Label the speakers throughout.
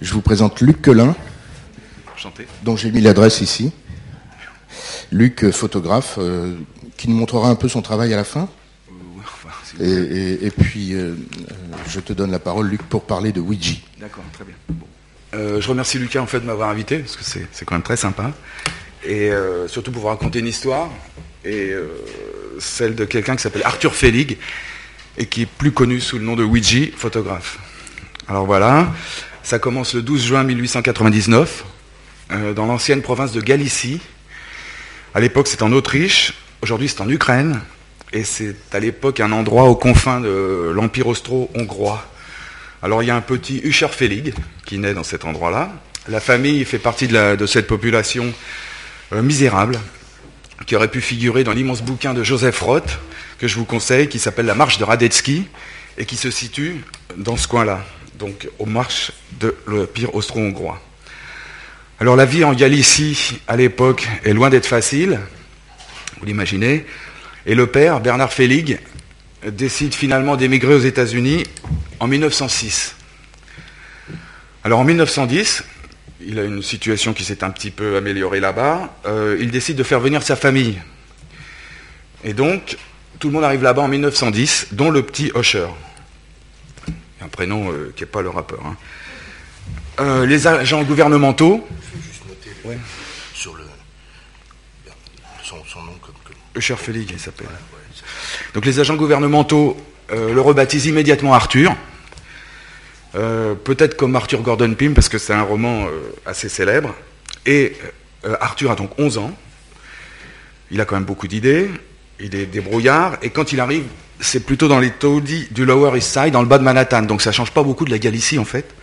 Speaker 1: Je vous présente Luc Quelin, dont j'ai mis l'adresse ici. Luc, euh, photographe, euh, qui nous montrera un peu son travail à la fin.
Speaker 2: Euh,
Speaker 1: Et,
Speaker 2: voulez.
Speaker 1: et- et puis, euh, je te donne la parole, Luc, pour parler de Ouija.
Speaker 2: D'accord, très bien. Bon. Euh, je remercie Lucas en fait de m'avoir invité parce que c'est quand même très sympa et surtout pour vous raconter une histoire et celle de quelqu'un qui s'appelle Arthur Felig et qui est plus connu sous le nom de Ouija, photographe. Alors voilà, ça commence le 12 juin 1899 euh, dans l'ancienne province de Galicie. À l'époque, c'est en Autriche. Aujourd'hui, c'est en Ukraine. Et c'est à l'époque un endroit aux confins de l'Empire austro-hongrois. Alors, il y a un petit Uscherfelig qui naît dans cet endroit-là. La famille fait partie de cette population euh, misérable qui aurait pu figurer dans l'immense bouquin de Joseph Roth, que je vous conseille, qui s'appelle La marche de Radetzky, et qui se situe dans ce coin-là, donc aux marches de l'Empire austro-hongrois. Alors la vie en Galicie, à l'époque, est loin d'être facile, vous l'imaginez, et le père, Bernard Felig, décide finalement d'émigrer aux États-Unis en 1906. Alors en 1910, il a une situation qui s'est un petit peu améliorée là-bas, euh, il décide de faire venir sa famille. Et donc, tout le monde arrive là-bas en 1910, dont le petit Usher. Un prénom euh, qui n'est pas le rappeur. hein. Euh, les agents gouvernementaux,
Speaker 1: Je vais juste noter
Speaker 2: Ouais.
Speaker 1: sur le, son, son nom comme, comme-
Speaker 2: Usher Felig, il s'appelle. Donc les agents gouvernementaux euh, le rebaptisent immédiatement Arthur. Peut-être comme Arthur Gordon Pym, parce que c'est un roman assez célèbre. Et Arthur a donc 11 ans. Il a quand même beaucoup d'idées. Il est débrouillard. Et quand il arrive, c'est plutôt dans les taudis du Lower East Side, dans le bas de Manhattan. Donc ça change pas beaucoup de la Galicie, en fait.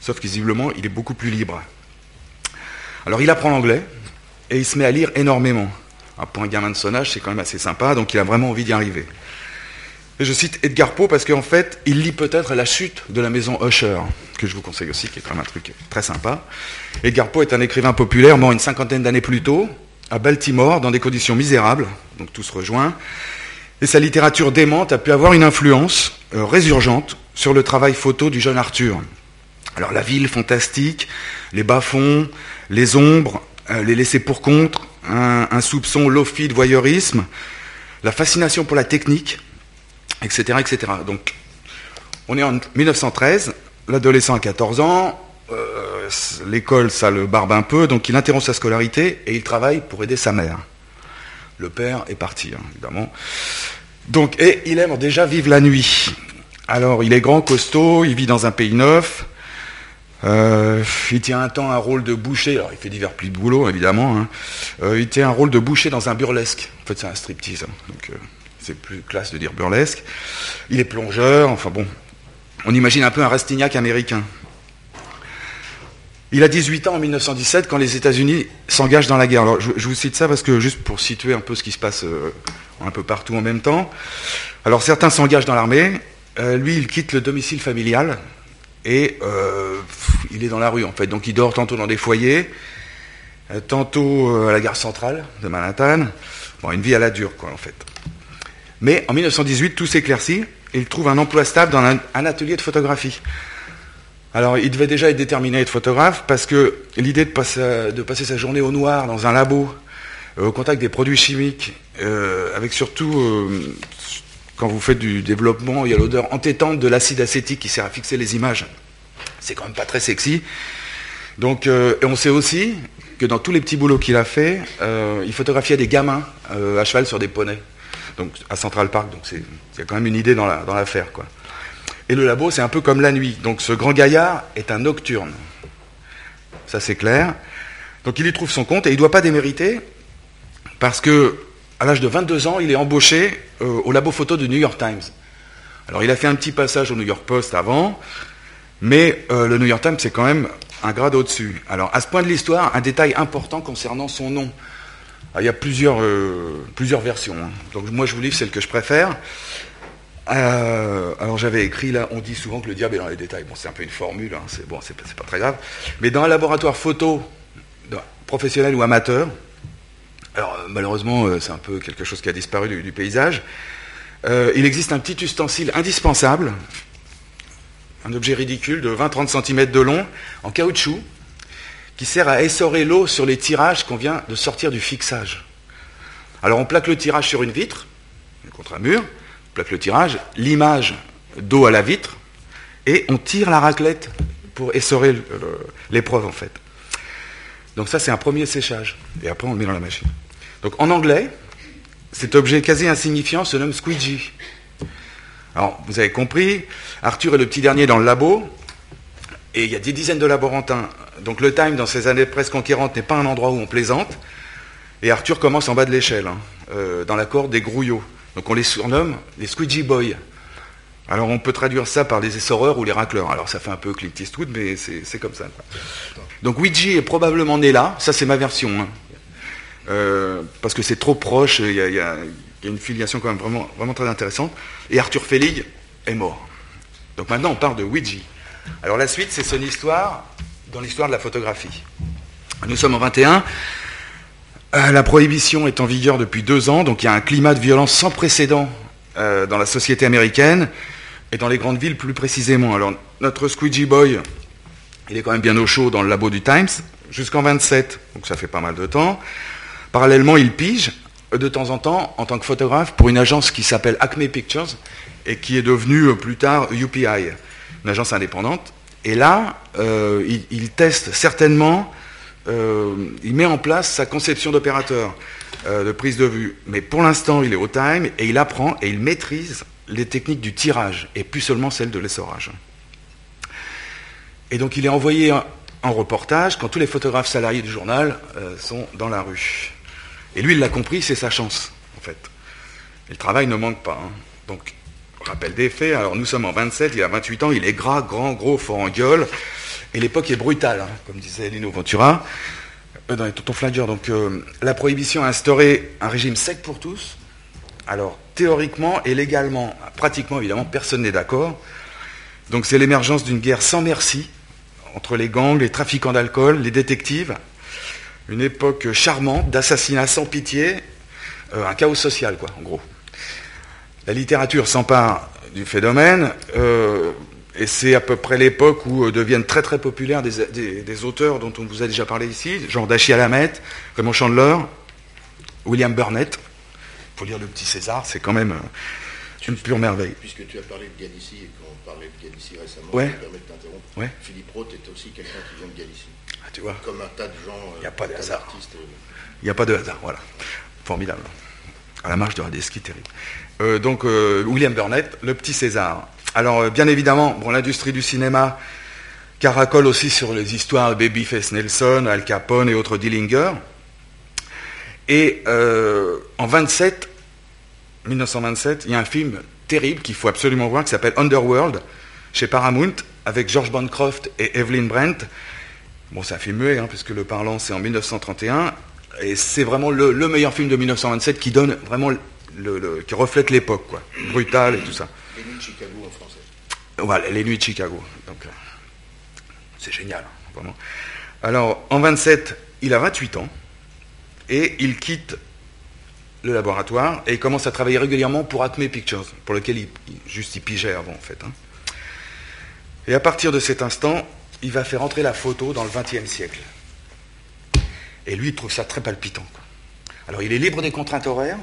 Speaker 2: Sauf que visiblement, il est beaucoup plus libre. Alors il apprend l'anglais et il se met à lire énormément. Pour un gamin de son c'est quand même assez sympa, donc il a vraiment envie d'y arriver. Et je cite Edgar Poe parce qu'en fait, il lit peut-être La chute de la maison Usher, que je vous conseille aussi, qui est quand même un truc très sympa. Edgar Poe est un écrivain populaire, mort une cinquantaine d'années plus tôt, à Baltimore, dans des conditions misérables, donc tout se rejoint. Et sa littérature démente a pu avoir une influence euh, résurgente sur le travail photo du jeune Arthur. Alors la ville fantastique, les bas-fonds, les ombres, euh, les laissés pour un, un soupçon lofi de voyeurisme, la fascination pour la technique, etc. etc. Donc on est en 1913, l'adolescent a 14 ans, euh, l'école ça le barbe un peu, donc il interrompt sa scolarité et il travaille pour aider sa mère. Le père est parti, hein, évidemment. Donc, et il aime déjà vivre la nuit. Alors, il est grand, costaud, il vit dans un pays neuf. Euh, il tient un temps un rôle de boucher. Alors, il fait divers plis de boulot, évidemment. hein. Euh, il tient un rôle de boucher dans un burlesque. En fait, c'est un striptease. hein. Donc, euh, c'est plus classe de dire burlesque. Il est plongeur. Enfin bon, on imagine un peu un Rastignac américain. Il a 18 ans en 1917 quand les États-Unis s'engagent dans la guerre. Alors, je, vous cite ça parce que juste pour situer un peu ce qui se passe euh, un peu partout en même temps. Alors, certains s'engagent dans l'armée. Euh, lui, il quitte le domicile familial et euh, il est dans la rue en fait. Donc, il dort tantôt dans des foyers, tantôt à la gare centrale de Manhattan. Bon, une vie à la dure, quoi, en fait. Mais en 1918, tout s'éclaircit il trouve un emploi stable dans un atelier de photographie. Alors, il devait déjà être déterminé à être photographe parce que l'idée de passer, sa journée au noir dans un labo, euh, au contact des produits chimiques, euh, avec surtout, euh, quand vous faites du développement, il y a l'odeur entêtante de l'acide acétique qui sert à fixer les images. C'est quand même pas très sexy. Donc, et on sait aussi que dans tous les petits boulots qu'il a fait, il photographiait des gamins à cheval sur des poneys. Donc, à Central Park. Donc, c'est- il y a quand même une idée dans la- dans l'affaire. Et le labo, c'est un peu comme la nuit. Donc ce grand gaillard est un nocturne. Ça, c'est clair. Donc il y trouve son compte et il ne doit pas démériter parce que à l'âge de 22 ans, il est embauché euh, au labo photo du New York Times. Alors il a fait un petit passage au New York Post avant, mais euh, le New York Times, c'est quand même un grade au-dessus. Alors à ce point de l'histoire, un détail important concernant son nom. Alors, il y a plusieurs, euh, versions. hein. Donc moi, je vous livre celle que je préfère. Euh, alors j'avais écrit là, on dit souvent que le diable est dans les détails. Bon, c'est un peu une formule, hein, c'est bon, c'est pas, très grave. Mais dans un laboratoire photo, professionnel ou amateur, alors euh, malheureusement euh, c'est un peu quelque chose qui a disparu du, paysage, il existe un petit ustensile indispensable, un objet ridicule de 20-30 cm de long, en caoutchouc, qui sert à essorer l'eau sur les tirages qu'on vient de sortir du fixage. Alors on plaque le tirage sur une vitre, contre un mur, plaque le tirage, l'image d'eau à la vitre, et on tire la raclette pour essorer l'épreuve en fait. Donc ça c'est un premier séchage, et après on le met dans la machine. Donc en anglais, cet objet quasi insignifiant se nomme squeegee. Alors vous avez compris, Arthur est le petit dernier dans le labo, et il y a des dizaines de laborantins. Donc le Time, dans ces années presque conquérantes, n'est pas un endroit où on plaisante. Et Arthur commence en bas de l'échelle, hein, euh, dans la corde des grouillots. Donc on les surnomme les squeegee boys. Alors on peut traduire ça par les essoreurs ou les racleurs. Alors ça fait un peu Clint Eastwood, mais c'est comme ça. Donc Ouija est probablement né là, ça c'est ma version. Hein. Euh, parce que c'est trop proche, il y, a une filiation quand même vraiment, très intéressante. Et Arthur Felig est mort. Donc maintenant on parle de Ouija. Alors la suite c'est son histoire dans l'histoire de la photographie. Nous sommes en 21. Euh, la prohibition est en vigueur depuis deux ans, donc il y a un climat de violence sans précédent euh, dans la société américaine et dans les grandes villes plus précisément. Alors notre squeegee boy, il est quand même bien au chaud dans le labo du Times jusqu'en 27, donc ça fait pas mal de temps. Parallèlement, il pige de temps en temps en tant que photographe pour une agence qui s'appelle Acme Pictures et qui est devenue plus tard UPI, une agence indépendante. Et là, euh, il, teste certainement, euh, il met en place sa conception d'opérateur, euh, de prise de vue. Mais pour l'instant, il est au time et il apprend et il maîtrise les techniques du tirage et plus seulement celles de l'essorage. Et donc il est envoyé en, reportage quand tous les photographes salariés du journal sont dans la rue. Et lui, il l'a compris, c'est sa chance, en fait. Et le travail ne manque pas. Hein. Donc Rappel des faits, alors nous sommes en 27, il a 28 ans, il est gras, grand, gros, fort en gueule, et l'époque est brutale, hein, comme disait Lino Ventura, euh, dans les tontons flingueurs. Donc euh, la prohibition a instauré un régime sec pour tous. Alors théoriquement et légalement, pratiquement évidemment, personne n'est d'accord. Donc c'est l'émergence d'une guerre sans merci entre les gangs, les trafiquants d'alcool, les détectives. Une époque charmante d'assassinats sans pitié, euh, un chaos social, quoi, en gros. La littérature s'empare du phénomène, euh, et c'est à peu près l'époque où euh, deviennent très très populaires des, auteurs dont on vous a déjà parlé ici, genre Dachi Alamet, Raymond Chandler, William Burnett. Il faut lire Le Petit César, c'est quand même euh, une pure merveille.
Speaker 3: Puisque tu as parlé de Galicie et qu'on parlait de Galicie récemment,
Speaker 2: ouais.
Speaker 3: je me permets de t'interrompre.
Speaker 2: Ouais.
Speaker 3: Philippe Roth est aussi quelqu'un qui vient de Galicie.
Speaker 2: Ah, tu vois.
Speaker 3: Comme un tas de gens.
Speaker 2: Il n'y a pas de hasard.
Speaker 3: Il
Speaker 2: n'y a pas de hasard, voilà. Formidable. À la marche de Radeski, terrible. Euh, donc euh, William Burnett, Le Petit César. Alors euh, bien évidemment, bon, l'industrie du cinéma caracole aussi sur les histoires Babyface Nelson, Al Capone et autres Dillinger. Et en 27, 1927, il y a un film terrible qu'il faut absolument voir qui s'appelle Underworld chez Paramount avec George Bancroft et Evelyn Brent. Bon, c'est un film muet, hein, puisque le parlant c'est en 1931, et c'est vraiment le, le, meilleur film de 1927 qui donne vraiment qui reflète l'époque, quoi, brutale et tout ça.
Speaker 3: Les nuits de Chicago en français.
Speaker 2: Voilà, les nuits de Chicago. Euh, c'est génial, hein, vraiment. Alors, en 27, il a 28 ans et il quitte le laboratoire et il commence à travailler régulièrement pour Acme Pictures, pour lequel il, juste il pigeait avant, en fait. Hein. Et à partir de cet instant, il va faire entrer la photo dans le XXe siècle. Et lui, il trouve ça très palpitant. Alors, il est libre des contraintes horaires,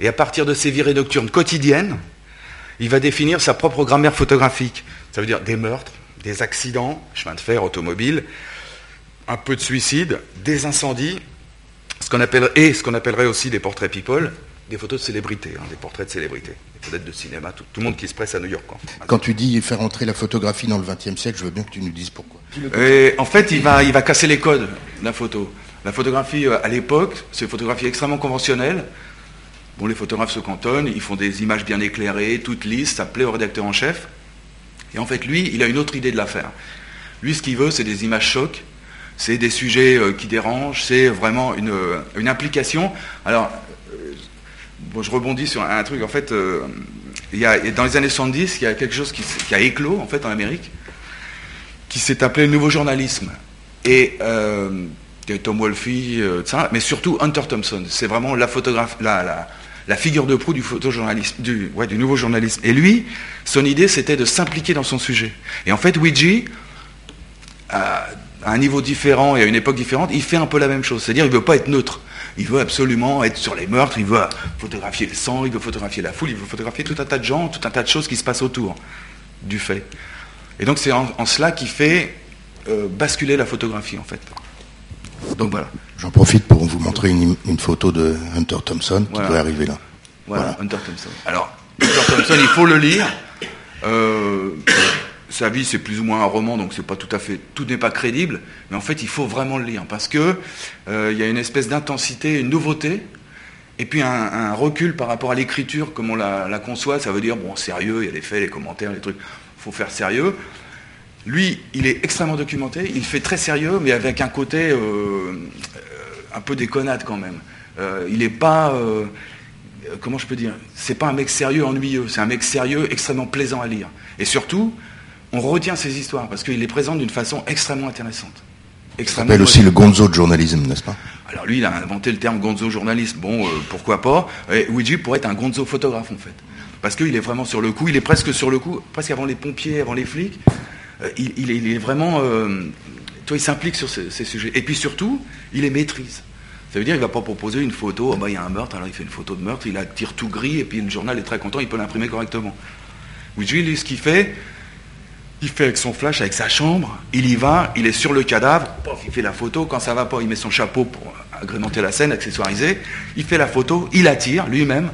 Speaker 2: et à partir de ces virées nocturnes quotidiennes, il va définir sa propre grammaire photographique. Ça veut dire des meurtres, des accidents, chemin de fer, automobile, un peu de suicide, des incendies, ce qu'on appelle, et ce qu'on appellerait aussi des portraits people, des photos de célébrités, hein, des portraits de célébrités, peut-être de cinéma, tout, le monde qui se presse à New York.
Speaker 1: Quand tu dis faire entrer la photographie dans le XXe siècle, je veux bien que tu nous dises pourquoi.
Speaker 2: Et en fait, il va, il va casser les codes de la photo. La photographie, euh, à l'époque, c'est une photographie extrêmement conventionnelle, Bon, les photographes se cantonnent, ils font des images bien éclairées, toutes lisses, ça plaît au rédacteur en chef. Et en fait, lui, il a une autre idée de l'affaire. Lui, ce qu'il veut, c'est des images chocs, c'est des sujets euh, qui dérangent, c'est vraiment une, euh, une, implication. Alors, euh, bon, je rebondis sur un, truc, en fait, y a, dans les années 70, il y a quelque chose qui, a éclos, en fait, en Amérique, qui s'est appelé le nouveau journalisme. Et Tom Wolfe, ça, mais surtout Hunter Thompson. C'est vraiment la photographe, la figure de proue du nouveau journalisme. Et lui, son idée, c'était de s'impliquer dans son sujet. Et en fait, Ouija, à, un niveau différent et à une époque différente, il fait un peu la même chose. C'est-à-dire, il ne veut pas être neutre. Il veut absolument être sur les meurtres, il veut photographier le sang, il veut photographier la foule, il veut photographier tout un tas de gens, tout un tas de choses qui se passent autour du fait. Et donc c'est en, cela qu'il fait euh, basculer la photographie en fait. Donc voilà.
Speaker 1: J'en profite pour vous montrer une, photo de Hunter Thompson qui doit arriver là.
Speaker 2: Voilà, Hunter Thompson. Alors, Hunter Thompson, il faut le lire. Euh, sa vie, c'est plus ou moins un roman, donc c'est pas tout à fait, tout n'est pas crédible, mais en fait, il faut vraiment le lire parce que euh, il y a une espèce d'intensité, une nouveauté, et puis un, recul par rapport à l'écriture, comme on la, conçoit. Ça veut dire bon, sérieux, il y a les faits, les commentaires, les trucs. Il faut faire sérieux. Lui, il est extrêmement documenté, il fait très sérieux, mais avec un côté euh, un peu déconnade quand même. Euh, il n'est pas comment je peux dire C'est pas un mec sérieux ennuyeux, c'est un mec sérieux extrêmement plaisant à lire. Et surtout, on retient ces histoires parce qu'il les présente d'une façon extrêmement intéressante.
Speaker 1: Extrêmement s'appelle aussi le gonzo de journalisme, n'est-ce pas?
Speaker 2: Alors lui, il a inventé le terme gonzo journalisme. Bon, euh, pourquoi pas? Et Luigi pourrait être un gonzo photographe en fait, parce qu'il est vraiment sur le coup. Il est presque sur le coup, presque avant les pompiers, avant les flics. Euh, il, est, vraiment, euh, toi, il s'implique sur ces, sujets. Et puis surtout, il les maîtrise. Ça veut dire qu'il ne va pas proposer une photo, oh, bah, il y a un meurtre, alors il fait une photo de meurtre, il attire tout gris, et puis le journal est très content, il peut l'imprimer correctement. Lui, ce qu'il fait, il fait avec son flash, avec sa chambre, il y va, il est sur le cadavre, il fait la photo, quand ça va pas, il met son chapeau pour agrémenter la scène, accessoiriser, il fait la photo, il attire lui-même,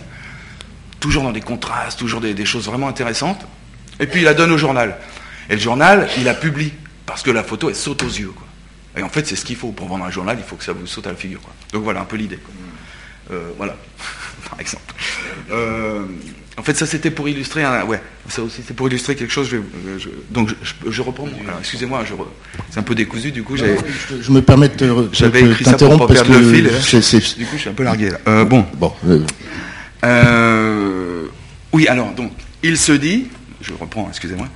Speaker 2: toujours dans des contrastes, toujours des, choses vraiment intéressantes, et puis il la donne au journal. Et le journal, il la publie, parce que la photo, elle saute aux yeux. Et en fait, c'est ce qu'il faut. Pour vendre un journal, il faut que ça vous saute à la figure. Donc voilà un peu l'idée. Euh, voilà, par exemple. Euh, en fait, ça c'était pour illustrer un, ouais, ça aussi c'est pour illustrer quelque chose. donc je, reprends. excusez-moi, c'est un peu décousu. Du coup,
Speaker 1: je, je, me permets de
Speaker 2: j'avais écrit ça pour pas perdre le fil. du coup, je suis un peu largué là. Euh, bon, bon. Oui, alors donc, il se dit, je reprends, excusez-moi.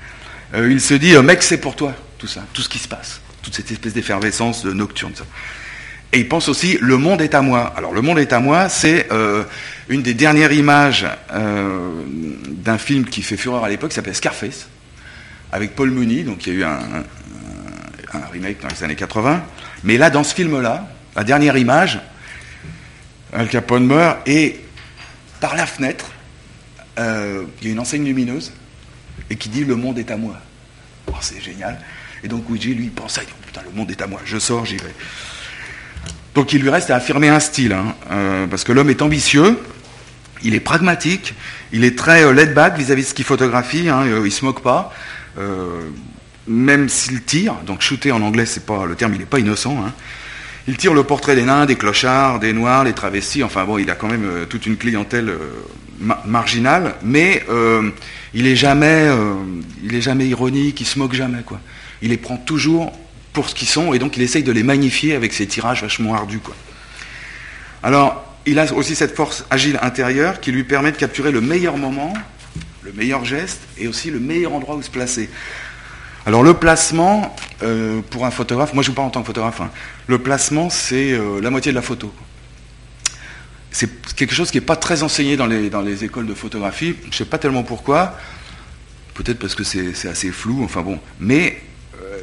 Speaker 2: Il se dit, mec, c'est pour toi tout ça, tout ce qui se passe, toute cette espèce d'effervescence nocturne. Ça. Et il pense aussi le monde est à moi. Alors le monde est à moi, c'est euh, une des dernières images euh, d'un film qui fait fureur à l'époque, qui s'appelle Scarface, avec Paul Mooney, donc il y a eu un, remake dans les années 80. Mais là, dans ce film-là, la dernière image, Al Capone meurt et par la fenêtre, euh, il y a une enseigne lumineuse et qui dit le monde est à moi. Oh, c'est génial. Et donc Ouija, lui, il pense, oh, putain, le monde est à moi, je sors, j'y vais. Donc il lui reste à affirmer un style, hein, euh, parce que l'homme est ambitieux, il est pragmatique, il est très euh, laid back vis-à-vis de ce qu'il photographie, hein, euh, il se moque pas, même s'il tire, donc shooter en anglais, c'est pas le terme, il n'est pas innocent. Hein. Il tire le portrait des nains, des clochards, des noirs, les travestis, enfin bon, il a quand même toute une clientèle marginale, mais il est jamais, il est ironique, il se moque jamais. Il les prend toujours pour ce qu'ils sont, et donc il essaye de les magnifier avec ses tirages vachement ardus. Alors, il a aussi cette force agile intérieure qui lui permet de capturer le meilleur moment, le meilleur geste, et aussi le meilleur endroit où se placer. Alors le placement, euh, pour un photographe, moi je joue pas en tant que photographe, hein. le placement c'est euh, la moitié de la photo. C'est quelque chose qui n'est pas très enseigné dans les, écoles de photographie, je ne sais pas tellement pourquoi, peut-être parce que c'est assez flou, enfin bon, mais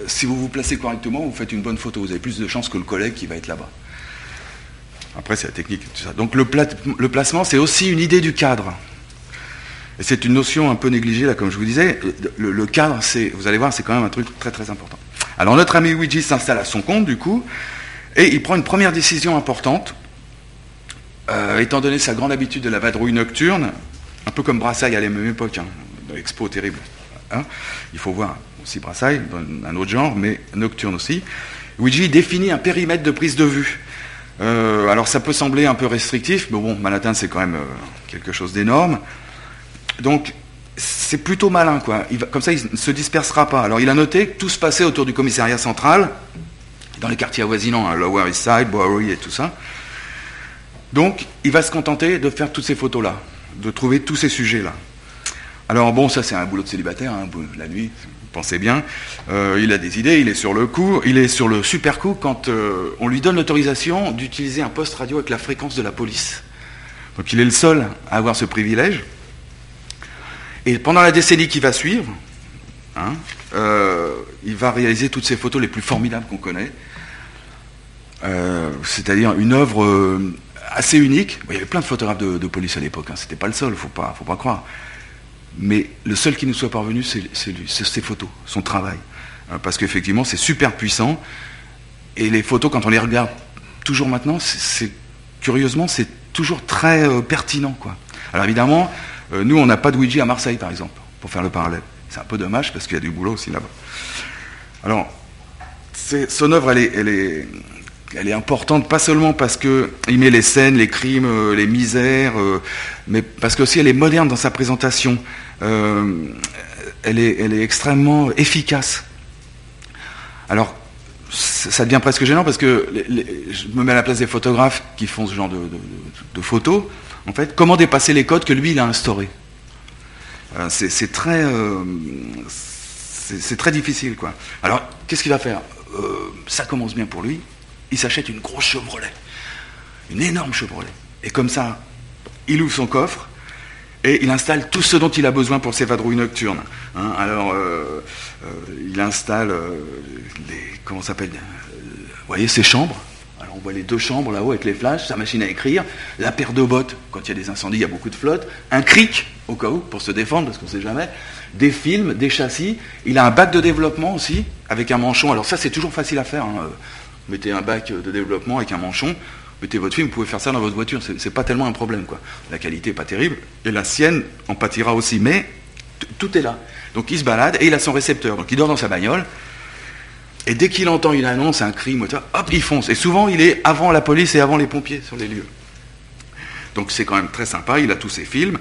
Speaker 2: si vous vous placez correctement, vous faites une bonne photo. Vous avez plus de chances que le collègue qui va être là-bas. Après, c'est la technique. Tout ça. Donc le, placement, c'est aussi une idée du cadre. Et c'est une notion un peu négligée, là, comme je vous disais. Le, cadre, vous allez voir, c'est quand même un truc très très important. Alors notre ami Luigi s'installe à son compte, du coup, et il prend une première décision importante. Euh, étant donné sa grande habitude de la vadrouille nocturne, un peu comme Brassailles à la même époque, hein, l'expo terrible. Hein, il faut voir aussi Brassailles, un autre genre, mais nocturne aussi. Luigi définit un périmètre de prise de vue. Euh, alors ça peut sembler un peu restrictif, mais bon, Manhattan c'est quand même euh, quelque chose d'énorme. Donc c'est plutôt malin, quoi. comme ça, il ne se dispersera pas. Alors il a noté que tout se passait autour du commissariat central, dans les quartiers avoisinants, hein, Lower East Side, Bowery et tout ça. Donc il va se contenter de faire toutes ces photos-là, de trouver tous ces sujets-là. Alors bon, ça c'est un boulot de célibataire, hein, la nuit, pensez bien. Euh, il a des idées, il est sur le coup, il est sur le super coup quand euh, on lui donne l'autorisation d'utiliser un poste radio avec la fréquence de la police Donc il est le seul à avoir ce privilège. Et pendant la décennie qui va suivre, hein, euh, il va réaliser toutes ces photos les plus formidables qu'on connaît. C'est-à-dire une œuvre assez unique. il y avait plein de photographes de, police à l'époque, hein. c'était pas le seul, faut pas, faut pas croire. Mais le seul qui nous soit parvenu, c'est ses photos, son travail. parce qu'effectivement, c'est super puissant. Et les photos, quand on les regarde toujours maintenant, curieusement, c'est toujours très pertinent. Quoi. Alors évidemment, nous, on n'a pas de Ouija à Marseille, par exemple, pour faire le parallèle. C'est un peu dommage parce qu'il y a du boulot aussi là-bas. Alors, son œuvre, elle, est, elle est, importante, pas seulement parce qu'il met les scènes, les crimes, euh, les misères, euh, mais parce qu'aussi elle est moderne dans sa présentation. Euh, elle, est, extrêmement efficace. Alors, ça devient presque gênant parce que je me mets à la place des photographes qui font ce genre de, photos. En fait, comment dépasser les codes que lui, il a instaurés? C'est très, difficile. Alors, qu'est-ce qu'il va faire? Ça commence bien pour lui. Il s'achète une grosse Chevrolet, une énorme Chevrolet. Et comme ça, il ouvre son coffre et il installe tout ce dont il a besoin pour ses vadrouilles nocturnes. Hein. alors, il installe les, comment s'appelle Vous voyez, ses chambres? On voit les deux chambres là-haut avec les flashs, sa machine à écrire, la paire de bottes, quand il y a des incendies, il y a beaucoup de flotte, un cric, au cas où, pour se défendre, parce qu'on ne sait jamais, des films, des châssis. Il a un bac de développement aussi, avec un manchon. Alors ça, c'est toujours facile à faire. Hein. Mettez un bac de développement avec un manchon, mettez votre film, vous pouvez faire ça dans votre voiture. C'est, pas tellement un problème, quoi. La qualité n'est pas terrible, et la sienne en pâtira aussi, mais tout est là. Donc il se balade et il a son récepteur. Donc il dort dans sa bagnole. Et dès qu'il entend une annonce, un crime, hop, il fonce. Et souvent, il est avant la police et avant les pompiers sur les lieux. Donc c'est quand même très sympa, il a tous ses films.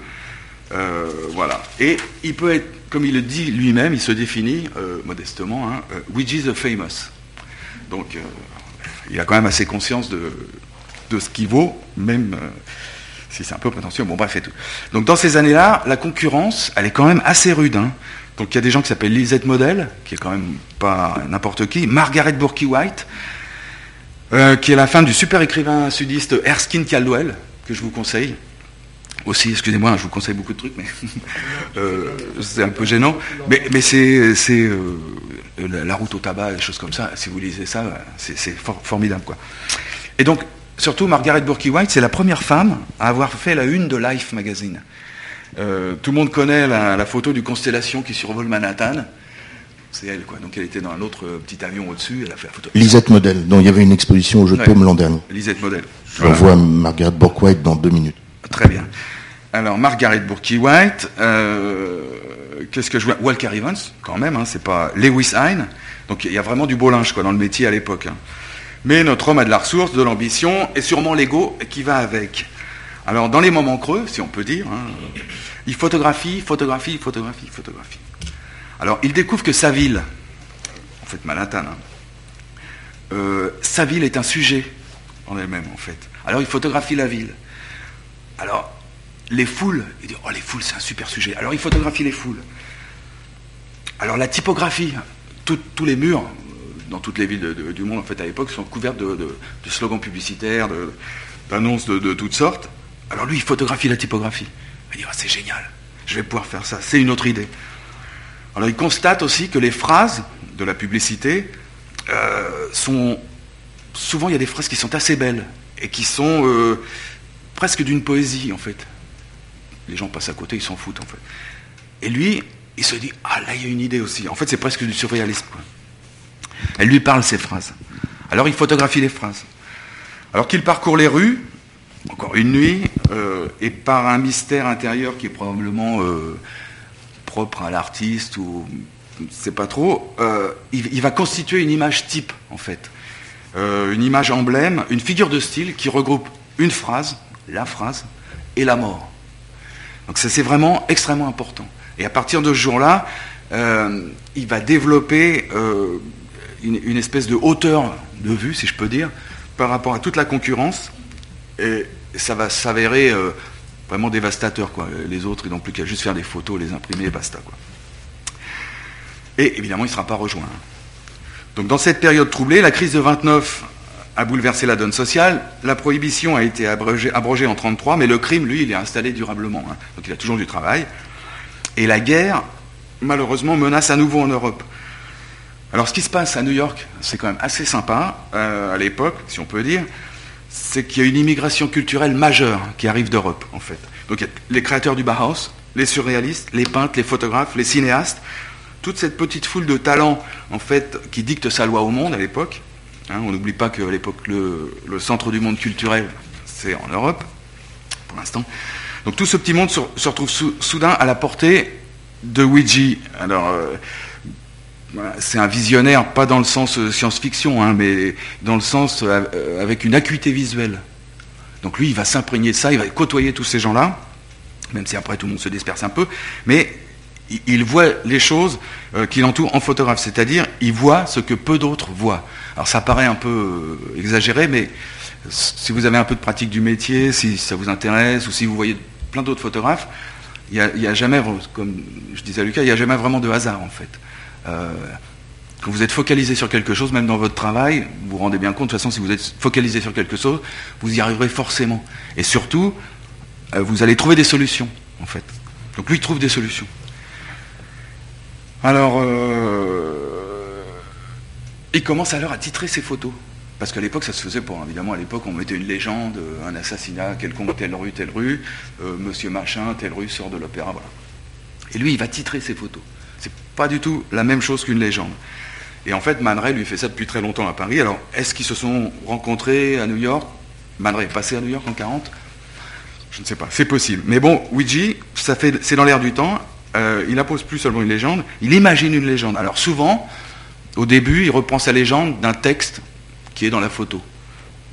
Speaker 2: Euh, voilà. Et il peut être, comme il le dit lui-même, il se définit euh, modestement, hein, euh, the famous. Donc il a quand même assez conscience de, de ce qu'il vaut, même si c'est un peu prétentieux. Bon, bref, et tout. Donc dans ces années-là, la concurrence, elle est quand même assez rude. Hein. Donc il y a des gens qui s'appellent Lisette Model, qui est quand même pas n'importe qui, Margaret Burke White, euh, qui est la femme du super écrivain sudiste Erskine Caldwell, que je vous conseille. Aussi, excusez-moi, je vous conseille beaucoup de trucs, mais euh, c'est un peu gênant. Mais, c'est, euh, la route au tabac, des choses comme ça. Si vous lisez ça, c'est, formidable, quoi. Et donc, surtout, Margaret Burke White, c'est la première femme à avoir fait la une de Life magazine. Euh, tout le monde connaît la, photo du constellation qui survole Manhattan. C'est elle, quoi. Donc elle était dans un autre euh, petit avion au-dessus, elle a fait la photo.
Speaker 1: Lisette Model, dont il y avait une exposition au Jeu de Paume l'an dernier.
Speaker 2: Lisette Model.
Speaker 1: On voit Margaret Bourke-White dans deux minutes.
Speaker 2: Très bien. Alors, Margaret Bourke-White, euh, qu'est-ce que je Walker Evans, quand même, hein, c'est pas Lewis Hine. Donc il y a vraiment du beau linge quoi, dans le métier à l'époque. Hein. Mais notre homme a de la ressource, de l'ambition et sûrement l'ego qui va avec. Alors, dans les moments creux, si on peut dire, hein, il photographie, photographie, photographie, photographie. Alors, il découvre que sa ville, en fait Manhattan, euh, sa ville est un sujet en elle-même, en fait. Alors, il photographie la ville. Alors, les foules, il dit, oh, les foules, c'est un super sujet. Alors, il photographie les foules. Alors, la typographie, tous les murs, dans toutes les villes du monde, en fait, à l'époque, sont couverts de, slogans publicitaires, d'annonces de toutes sortes. Alors lui, il photographie la typographie. Il dit, ah, c'est génial, je vais pouvoir faire ça, c'est une autre idée. Alors il constate aussi que les phrases de la publicité euh, sont... Souvent, il y a des phrases qui sont assez belles et qui sont euh, presque d'une poésie, en fait. Les gens passent à côté, ils s'en foutent, en fait. Et lui, il se dit, ah là, il y a une idée aussi. En fait, c'est presque du surréalisme. Elle lui parle ces phrases. Alors il photographie les phrases. Alors qu'il parcourt les rues, encore une nuit, euh, et par un mystère intérieur qui est probablement euh, propre à l'artiste ou c'est pas trop, euh, il, va constituer une image type en fait, une image emblème, une figure de style qui regroupe une phrase, la phrase, et la mort. Donc ça c'est vraiment extrêmement important. Et à partir de ce jour-là, il va développer une, une espèce de hauteur de vue, si je peux dire, par rapport à toute la concurrence et ça va s'avérer euh, vraiment dévastateur. Quoi. Les autres, ils n'ont plus qu'à juste faire des photos, les imprimer basta. Quoi. Et évidemment, il ne sera pas rejoint. Donc dans cette période troublée, la crise de 29 a bouleversé la donne sociale. La prohibition a été abrogée, en 1933, mais le crime, lui, il est installé durablement. hein. Donc il a toujours du travail. Et la guerre, malheureusement, menace à nouveau en Europe. Alors ce qui se passe à New York, c'est quand même assez sympa euh, à l'époque, si on peut dire, c'est qu'il y a une immigration culturelle majeure qui arrive d'Europe, en fait. Donc il y a les créateurs du Bauhaus, les surréalistes, les peintres, les photographes, les cinéastes, toute cette petite foule de talents, en fait, qui dicte sa loi au monde à l'époque. Hein, on n'oublie pas qu'à l'époque, le, centre du monde culturel, c'est en Europe, pour l'instant. Donc tout ce petit monde se, retrouve sou- soudain à la portée de Ouija. Alors, euh, c'est un visionnaire, pas dans le sens euh, science-fiction, hein, mais dans le sens euh, avec une acuité visuelle. Donc lui, il va s'imprégner de ça, il va côtoyer tous ces gens-là, même si après tout le monde se disperse un peu, il- voit les choses euh, qui l'entourent en photographe, c'est-à-dire il voit ce que peu d'autres voient. Alors ça paraît un peu euh, exagéré, mais si vous avez un peu de pratique du métier, si ça vous intéresse, ou si vous voyez plein d'autres photographes, il n'y a, jamais, comme je disais à Lucas, il n'y a jamais vraiment de hasard en fait. Euh, quand vous êtes focalisé sur quelque chose, même dans votre travail, vous vous rendez bien compte, de toute façon, si vous êtes focalisé sur quelque chose, vous y arriverez forcément. Et surtout, vous allez trouver des solutions, en fait. Donc lui, trouve des solutions. Alors, euh, il commence alors à titrer ses photos. Parce qu'à l'époque, ça se faisait pas. Évidemment, à l'époque, on mettait une légende, euh, un assassinat quelconque, telle rue, telle rue, euh, monsieur machin, telle rue sort de l'opéra, voilà. Et lui, il va titrer ses photos. C'est pas du tout la même chose qu'une légende. Et en fait, Man lui fait ça depuis très longtemps à Paris. Alors, est-ce qu'ils se sont rencontrés à New York? Man Ray est passé à New York en 40 Je ne sais pas, c'est possible. Mais bon, Ouija, c'est dans l'air du temps. Euh, il impose plus seulement une légende, il imagine une légende. Alors souvent, au début, il reprend sa légende d'un texte qui est dans la photo.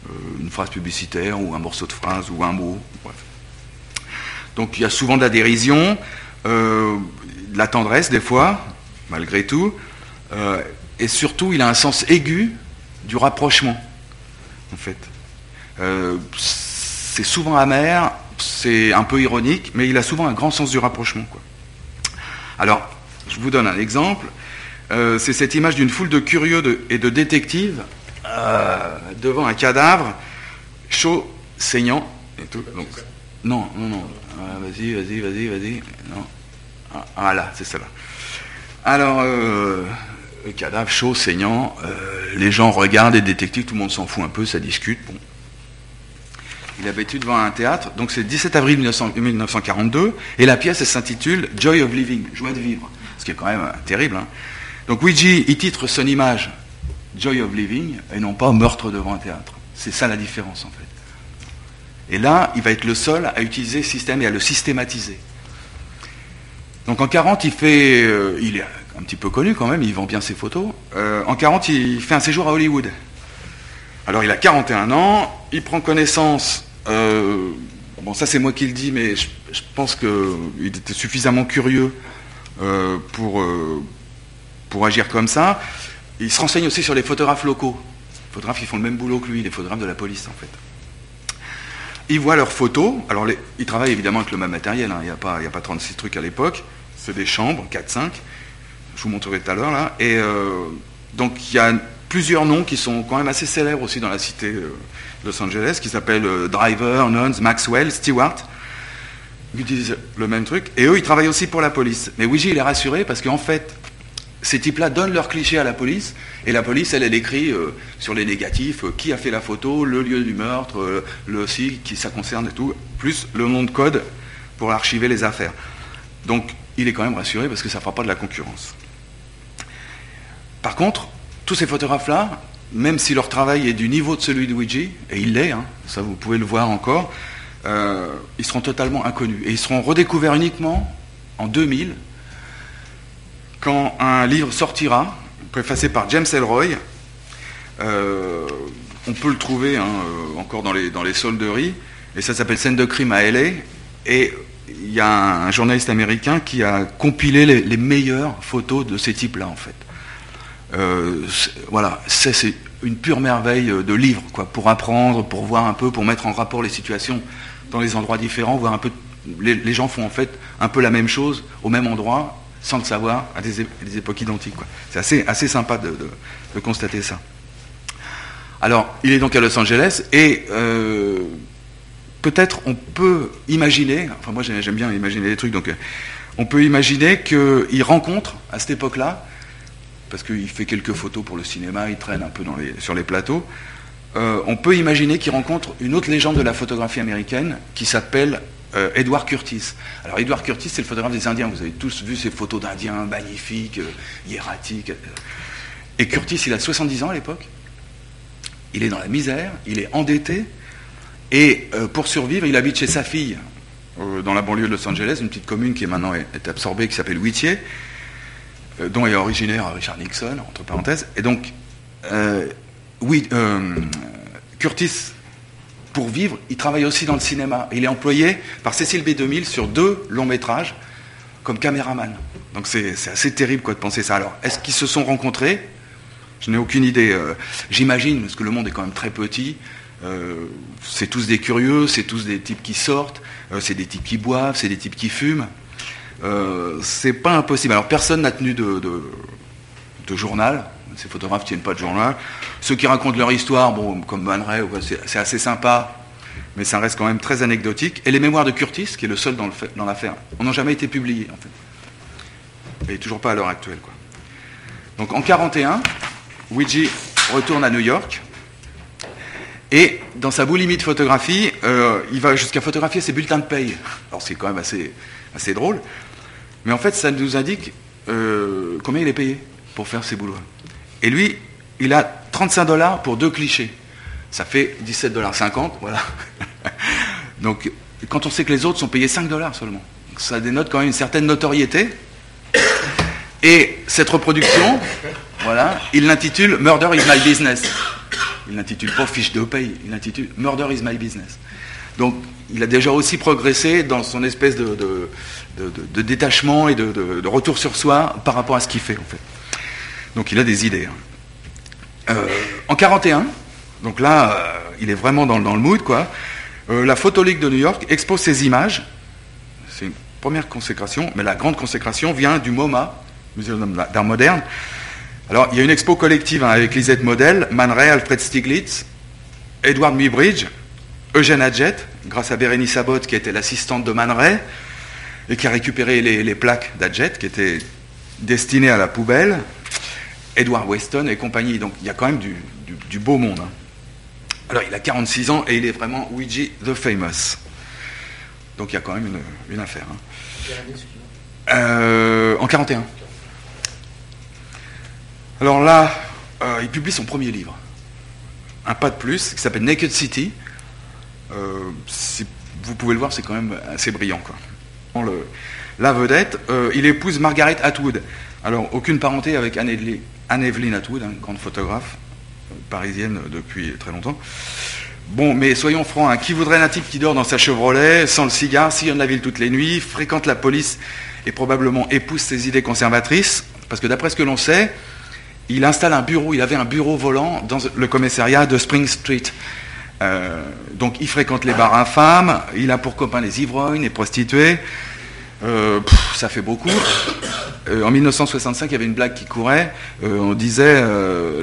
Speaker 2: Euh, une phrase publicitaire ou un morceau de phrase ou un mot. Donc il y a souvent de la dérision, euh, de la tendresse des fois, malgré tout, et surtout il a un sens aigu du rapprochement, en fait. C'est souvent amer, c'est un peu ironique, mais il a souvent un grand sens du rapprochement. Alors, je vous donne un exemple. Euh, c'est cette image d'une foule de curieux et de détectives euh, devant un cadavre chaud, saignant. Non, non, non. Ah, vas-y, vas-y, vas-y, vas-y. Non. Ah, ah, là, c'est celle-là. Alors, euh, le cadavre chaud, saignant, les gens regardent, les détectives, tout le monde s'en fout un peu, ça discute. Il a battu devant un théâtre, donc c'est le 17 avril 1900 1942, et la pièce s'intitule Joy of Living, joie de vivre, ce qui est quand même euh, terrible. hein. Donc Ouija, il titre son image Joy of Living, et non pas Meurtre devant un théâtre. C'est ça la différence en fait. Et là, il va être le seul à utiliser ce système et à le systématiser. Donc en 40, il fait, euh, il est un petit peu connu quand même, il vend bien ses photos. Euh, en 40, il fait un séjour à Hollywood. Alors il a 41 ans, il prend connaissance, euh, bon ça c'est moi qui le dis, mais je, pense qu'il était suffisamment curieux euh, pour, euh, pour agir comme ça. Il se renseigne aussi sur les photographes locaux. Les photographes qui font le même boulot que lui, les photographes de la police en fait. Il voit leurs photos, alors les, il travaille évidemment avec le même matériel, hein, il n'y a, pas- a pas 36 trucs à l'époque, c'est des chambres, 4-5, je vous montrerai tout à l'heure là, et donc il y a plusieurs noms qui sont quand même assez célèbres aussi dans la cité euh, de Los Angeles, qui s'appellent euh, Driver, Nuns, Maxwell, Stewart, ils utilisent le même truc, et eux ils travaillent aussi pour la police. Mais Ouija il est rassuré parce qu'en fait, ces types-là donnent leurs clichés à la police, et la police, elle, elle écrit euh, sur les négatifs qui a fait la photo, le lieu du meurtre, le aussi, qui ça concerne et tout, plus le nom de code pour archiver les affaires. Donc, il est quand même rassuré parce que ça ne fera pas de la concurrence. Par contre, tous ces photographes-là, même si leur travail est du niveau de celui de Ouija, et il l'est, hein, ça vous pouvez le voir encore, euh, ils seront totalement inconnus. Et ils seront redécouverts uniquement en 2000, quand un livre sortira, préfacé par James Elroy. Euh, on peut le trouver hein, euh, encore dans les, solderies, et ça s'appelle Scène de crime à LA. Et il y a un, journaliste américain qui a compilé les meilleures photos de ces types-là, en fait. Euh, voilà, c'est une pure merveille euh, de livre, quoi, pour apprendre, pour voir un peu, pour mettre en rapport les situations dans les endroits différents, voir un peu. Les, gens font en fait un peu la même chose au même endroit, sans le savoir, à des, époques identiques. C'est assez, assez sympa de, constater ça. Alors, il est donc à Los Angeles et euh, peut-être on peut imaginer, enfin moi j'aime bien imaginer des trucs, donc on peut imaginer qu'il rencontre à cette époque-là, parce qu'il fait quelques photos pour le cinéma, il traîne un peu sur les plateaux, euh, on peut imaginer qu'il rencontre une autre légende de la photographie américaine qui s'appelle euh, Edward Curtis. Alors Edward Curtis, c'est le photographe des Indiens. Vous avez tous vu ces photos d'Indiens magnifiques, euh, hiératiques. Et Curtis, il a 70 ans à l'époque. Il est dans la misère, il est endetté. Et euh, pour survivre, il habite chez sa fille, euh, dans la banlieue de Los Angeles, une petite commune qui est maintenant est, absorbée, qui s'appelle Whittier, euh, dont est originaire Richard Nixon, entre parenthèses. Et donc, euh, oui, euh, Curtis, pour vivre, il travaille aussi dans le cinéma. Il est employé par Cécile B2000 sur deux longs métrages comme caméraman. Donc c'est assez terrible quoi, de penser ça. Alors, est-ce qu'ils se sont rencontrés? Je n'ai aucune idée. Euh, J'imagine, parce que le monde est quand même très petit. euh, c'est tous des curieux, c'est tous des types qui sortent, euh, c'est des types qui boivent, c'est des types qui fument. Euh, c'est pas impossible. Alors personne n'a tenu de, journal. Ces photographes tiennent pas de journal. Ceux qui racontent leur histoire, bon, comme ouais, c'est assez sympa, mais ça reste quand même très anecdotique. Et les mémoires de Curtis, qui est le seul dans l'affaire, n'ont jamais été publiés en fait. Et toujours pas à l'heure actuelle. Quoi. Donc en 41, Luigi retourne à New York. Et dans sa boulimie de photographie, euh, il va jusqu'à photographier ses bulletins de paye. Alors c'est quand même assez drôle. Mais en fait, ça nous indique euh, combien il est payé pour faire ses boulots. Et lui, il a 35 dollars pour deux clichés. Ça fait 17,50 dollars, voilà. Donc, quand on sait que les autres sont payés 5 dollars seulement, ça dénote quand même une certaine notoriété. Et cette reproduction, voilà, il l'intitule Murder is my business. Il l'intitule pas fiche de paye, il l'intitule Murder is my business. Donc, il a déjà aussi progressé dans son espèce de, détachement et de, retour sur soi par rapport à ce qu'il fait, en fait. Donc, il a des idées. hein. Euh, en 41, donc là, euh, il est vraiment dans, le mood, quoi. Euh, la Photolique de New York expose ses images. C'est une première consécration, mais la grande consécration vient du MoMA, Muséum d'art moderne. Alors, il y a une expo collective hein, avec Lisette Model, Man Ray, Alfred Stieglitz, Edward Muybridge, Eugène Adjet, grâce à Bérénice Abbott, qui était l'assistante de Man Ray, et qui a récupéré les, plaques d'Adjet, qui étaient destinées à la poubelle, Edward Weston et compagnie. Donc, il y a quand même du, beau monde. hein. Alors, il a 46 ans et il est vraiment Ouija the Famous. Donc, il y a quand même une, une affaire. hein. Euh, en 41. Alors là, euh, il publie son premier livre. Un pas de plus, qui s'appelle Naked City. Euh, vous pouvez le voir, c'est quand même assez brillant. La vedette, euh, il épouse Margaret Atwood. Alors, aucune parenté avec Anne-Eveline Atwood, hein, grande photographe euh, parisienne depuis très longtemps. Bon, mais soyons francs, hein, qui voudrait un type qui dort dans sa Chevrolet, sans le cigare, sillonne la ville toutes les nuits, fréquente la police et probablement épouse ses idées conservatrices? Parce que d'après ce que l'on sait, il installe un bureau, il avait un bureau volant dans le commissariat de Spring Street. Euh, donc il fréquente les bars infâmes, il a pour copains les ivrognes, les prostituées. Euh, ça fait beaucoup. Euh, en 1965, il y avait une blague qui courait. On disait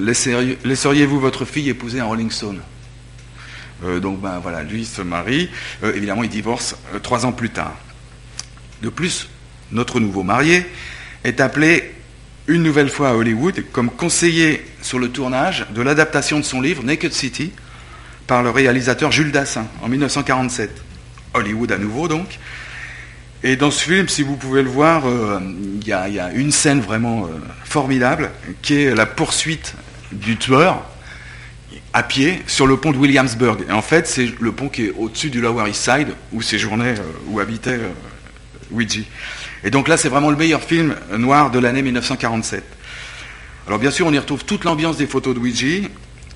Speaker 2: Laisseriez- Laisseriez-vous votre fille épouser un Rolling Stone Donc ben voilà, lui se marie. Évidemment, il divorce trois ans plus tard. De plus, notre nouveau marié est appelé une nouvelle fois à Hollywood comme conseiller sur le tournage de l'adaptation de son livre Naked City par le réalisateur Jules Dassin en 1947. Hollywood à nouveau donc. Et dans ce film, si vous pouvez le voir, euh, il y, a- une scène vraiment euh, formidable qui est la poursuite du tueur à pied sur le pont de Williamsburg. Et en fait, c'est le pont qui est au-dessus du Lower East Side où séjournait, euh, où habitait Luigi. Et donc là, c'est vraiment le meilleur film noir de l'année 1947. Alors bien sûr, on y retrouve toute l'ambiance des photos de Luigi,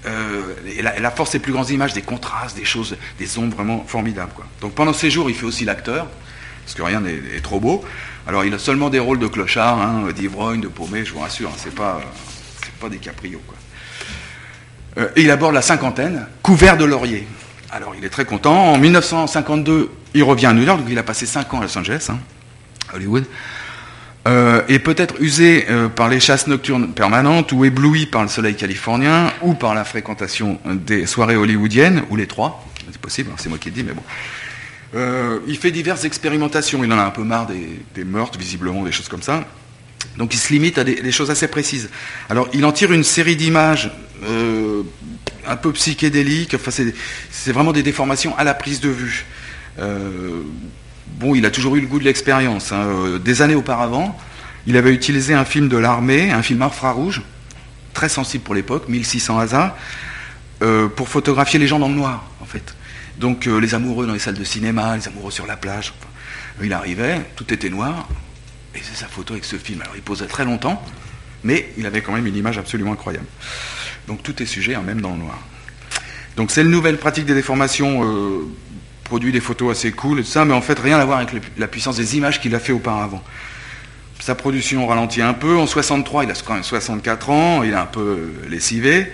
Speaker 2: euh, et, la, force des plus grandes images, des contrastes, des choses, des ombres vraiment formidables. Quoi. Donc pendant ces jours, il fait aussi l'acteur, parce que rien n'est trop beau. Alors il a seulement des rôles de clochard, hein, d'ivrogne, de paumé, je vous rassure, hein, c'est pas, pas des caprios. Quoi. Euh, il aborde la cinquantaine, couvert de laurier. Alors il est très content. En 1952, il revient à New York, donc il a passé 5 ans à Los Angeles, hein, Hollywood. Euh, et peut-être usé euh, par les chasses nocturnes permanentes ou ébloui par le soleil californien ou par la fréquentation des soirées hollywoodiennes, ou les trois, c'est possible, hein, c'est moi qui le dis, mais bon. Euh, il fait diverses expérimentations, il en a un peu marre des, meurtres, visiblement, des choses comme ça. Donc il se limite à des, choses assez précises. Alors il en tire une série d'images euh, un peu psychédéliques, enfin c'est- vraiment des déformations à la prise de vue. Euh, bon, il a toujours eu le goût de l'expérience. hein. Euh, Des années auparavant, il avait utilisé un film de l'armée, un film infrarouge, très sensible pour l'époque, 1600 hasards, euh, pour photographier les gens dans le noir, en fait. Donc euh, les amoureux dans les salles de cinéma, les amoureux sur la plage. il arrivait, tout était noir, et c'est sa photo avec ce film. Alors il posait très longtemps, mais il avait quand même une image absolument incroyable. Donc tout est sujet, hein, même dans le noir. Donc c'est une nouvelle pratique des déformations, produit des photos assez cool et tout ça, mais en fait rien à voir avec la puissance des images qu'il a fait auparavant. Sa production ralentit un peu. En 63, il a quand même 64 ans, il est un peu lessivé,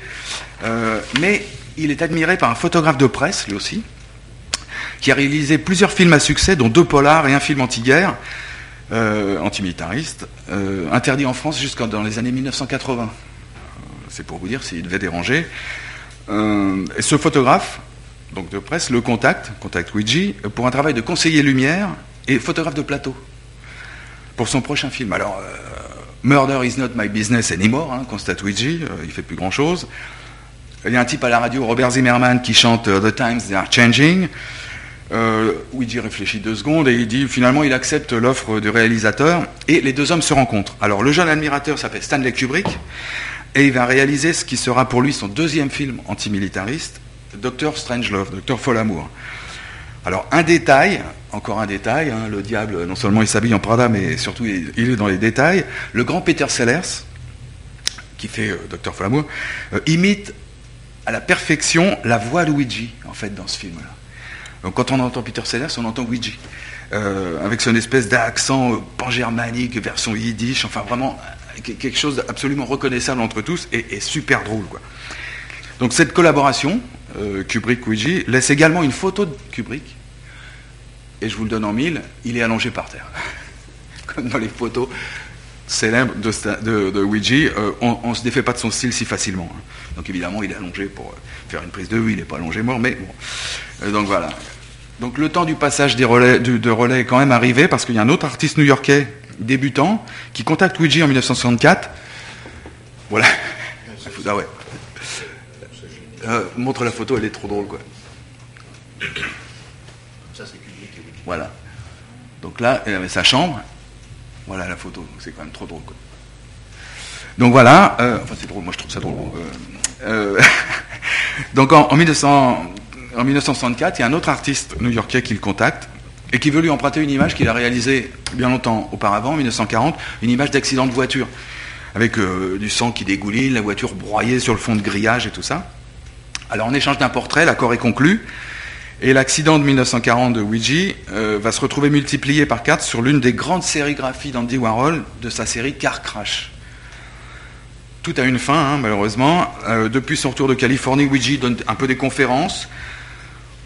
Speaker 2: Euh, mais il est admiré par un photographe de presse, lui aussi, qui a réalisé plusieurs films à succès, dont deux polars et un film anti-guerre, euh, antimilitariste, euh, interdit en France jusqu'en dans les années 1980. Euh, C'est pour vous dire s'il devait déranger. Et ce photographe, donc de presse, le contacte Luigi, euh, pour un travail de conseiller lumière et photographe de plateau pour son prochain film. Alors, euh, Murder is not my business anymore, hein, constate Luigi, euh, il fait plus grand chose. Il y a un type à la radio, Robert Zimmerman, qui chante euh, The Times They Are Changing. Euh, réfléchit deux secondes et il dit finalement il accepte l'offre du réalisateur et les deux hommes se rencontrent. Alors le jeune admirateur s'appelle Stanley Kubrick et il va réaliser ce qui sera pour lui son deuxième film antimilitariste, Docteur Strangelove, Docteur Folamour. Alors un détail, encore un détail, hein, le diable non seulement il s'habille en Prada mais surtout il, est dans les détails. Le grand Peter Sellers, qui fait euh, Docteur Folamour, euh, imite à la perfection la voix de Luigi en fait dans ce film-là. Donc quand on entend Peter Sellers, on entend Luigi. Euh, avec son espèce d'accent euh, pan-germanique, version yiddish, enfin vraiment que- quelque chose d'absolument reconnaissable entre tous et, et super drôle. Quoi. Donc cette collaboration, euh, Kubrick-Luigi, laisse également une photo de Kubrick, et je vous le donne en mille, il est allongé par terre. Comme dans les photos célèbres de, de, euh, on ne se défait pas de son style si facilement. hein. Donc évidemment, il est allongé pour euh, faire une prise de vue, il n'est pas allongé mort, mais bon. Euh, donc voilà. Donc le temps du passage des relais, du- de relais est quand même arrivé parce qu'il y a un autre artiste new-yorkais débutant qui contacte Luigi en 1964. Voilà. Ah ouais. Euh, montre la photo, elle est trop drôle quoi.
Speaker 3: Ça, c'est.
Speaker 2: Voilà. Donc là, elle avait sa chambre. Voilà la photo. Donc c'est quand même trop drôle. Quoi. Donc voilà. euh, enfin, c'est drôle. Moi, je trouve ça drôle. Euh, euh, donc en, en 1900 en 1964, il y a un autre artiste new-yorkais qui le contacte et qui veut lui emprunter une image qu'il a réalisée bien longtemps auparavant, en 1940, une image d'accident de voiture, avec euh, du sang qui dégouline, la voiture broyée sur le fond de grillage et tout ça. Alors en échange d'un portrait, l'accord est conclu, et l'accident de 1940 de Ouija euh, va se retrouver multiplié par 4 sur l'une des grandes sérigraphies d'Andy Warhol de sa série Car Crash. Tout a une fin, hein, malheureusement. Euh, depuis son retour de Californie, Ouija donne un peu des conférences.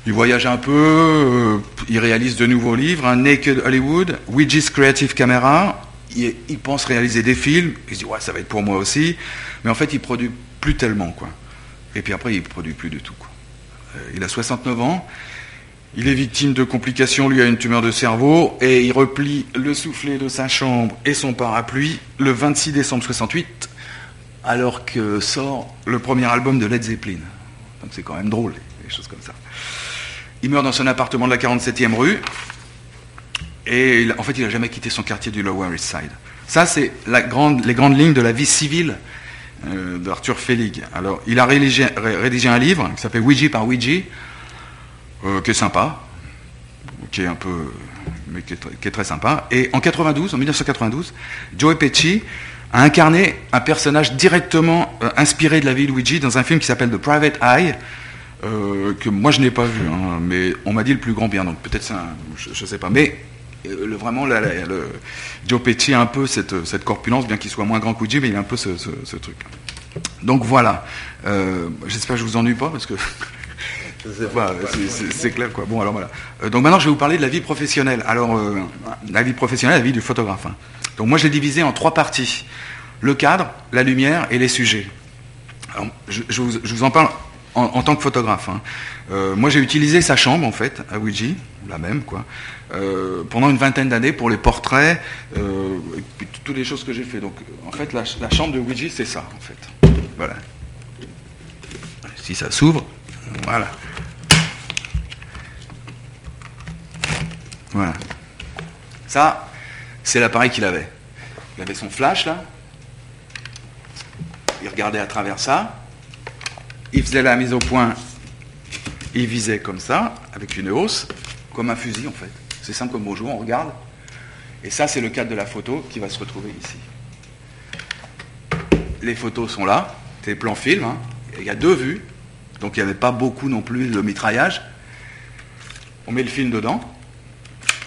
Speaker 2: Il voyage un peu, euh, il réalise de nouveaux livres, un Naked Hollywood, Ouija's Creative Camera. Il, il pense réaliser des films. Il se dit, ouais, ça va être pour moi aussi. Mais en fait, il produit plus tellement, quoi. Et puis après, il produit plus du tout, quoi. Euh, il a 69 ans. Il est victime de complications, lui a une tumeur de cerveau, et il replie le soufflet de sa chambre et son parapluie le 26 décembre 68, alors que sort le premier album de Led Zeppelin. Donc c'est quand même drôle, des choses comme ça. Il meurt dans son appartement de la 47e rue, et en fait il n'a jamais quitté son quartier du Lower East Side. Ça, c'est les grandes lignes de la vie civile euh, d'Arthur Felig. Alors, il a rédigé, ré- rédigé un livre qui s'appelle Ouija par Ouija, euh, qui est sympa, qui est un peu, mais qui est, très- sympa. Et en 92, en 1992, Joe Pesci a incarné un personnage directement euh, inspiré de la vie de Luigi dans un film qui s'appelle The Private Eye, que moi je n'ai pas vu, hein, mais on m'a dit le plus grand bien, donc peut-être un, je, ne sais pas, mais le- vraiment la- la- Joe Pesci a un peu cette, cette corpulence, bien qu'il soit moins grand que Luigi, mais il a un peu ce, ce- truc. Donc voilà, Euh, j'espère que je vous ennuie pas parce que c'est clair quoi. Bon alors voilà. Euh, donc maintenant je vais vous parler de la vie professionnelle. Alors euh, la vie professionnelle, la vie du photographe. hein. Donc moi je l'ai divisé en trois parties le cadre, la lumière et les sujets. Je, je vous en parle en, tant que photographe. hein. Euh, moi j'ai utilisé sa chambre en fait à Ouija, la même quoi, euh, pendant une vingtaine d'années pour les portraits euh, et puis toutes les choses que j'ai fait. Donc en fait la, la chambre de Ouija c'est ça en fait. Voilà. Si ça s'ouvre, voilà. Voilà. Ça, c'est l'appareil qu'il avait. Il avait son flash là. Il regardait à travers ça. Il faisait la mise au point. Il visait comme ça, avec une hausse, comme un fusil en fait. C'est simple comme bonjour, on regarde. Et ça, c'est le cadre de la photo qui va se retrouver ici. Les photos sont là, c'est plans film. hein. Il y a deux vues, donc il n'y avait pas beaucoup non plus de mitraillage. On met le film dedans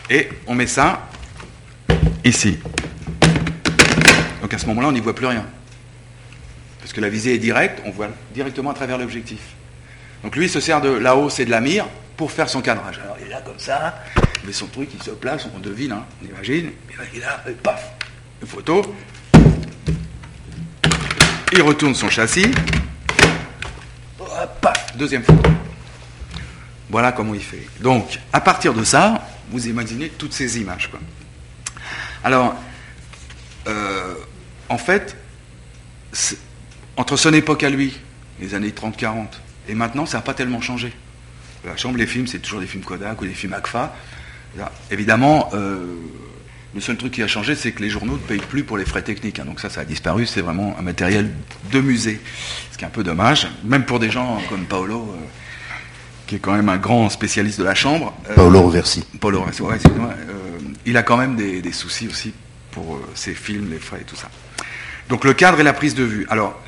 Speaker 2: et on met ça ici. Donc à ce moment-là, on n'y voit plus rien. Parce que la visée est directe, on voit directement à travers l'objectif. Donc lui, il se sert de la hausse et de la mire pour faire son cadrage. Alors il est là comme ça, il met son truc, il se place, on devine, hein, on imagine. Il est là, paf, une photo. Il retourne son châssis. Paf, deuxième photo. Voilà comment il fait. Donc, à partir de ça, vous imaginez toutes ces images. Alors, euh, en fait, entre son époque à lui, les années 30-40, et maintenant, ça n'a pas tellement changé. La chambre, les films, c'est toujours des films Kodak ou des films ACFA. Là, Évidemment, euh, le seul truc qui a changé, c'est que les journaux ne payent plus pour les frais techniques. hein. donc ça, ça a disparu. C'est vraiment un matériel de musée. Ce qui est un peu dommage, même pour des gens comme Paolo, euh, qui est quand même un grand spécialiste de la chambre. Euh,
Speaker 1: Paolo Roversi.
Speaker 2: Paolo, ouais, ouais, excuse-moi, euh, il a quand même des, des soucis aussi pour euh, ses films, les frais et tout ça. Donc le cadre et la prise de vue. Alors,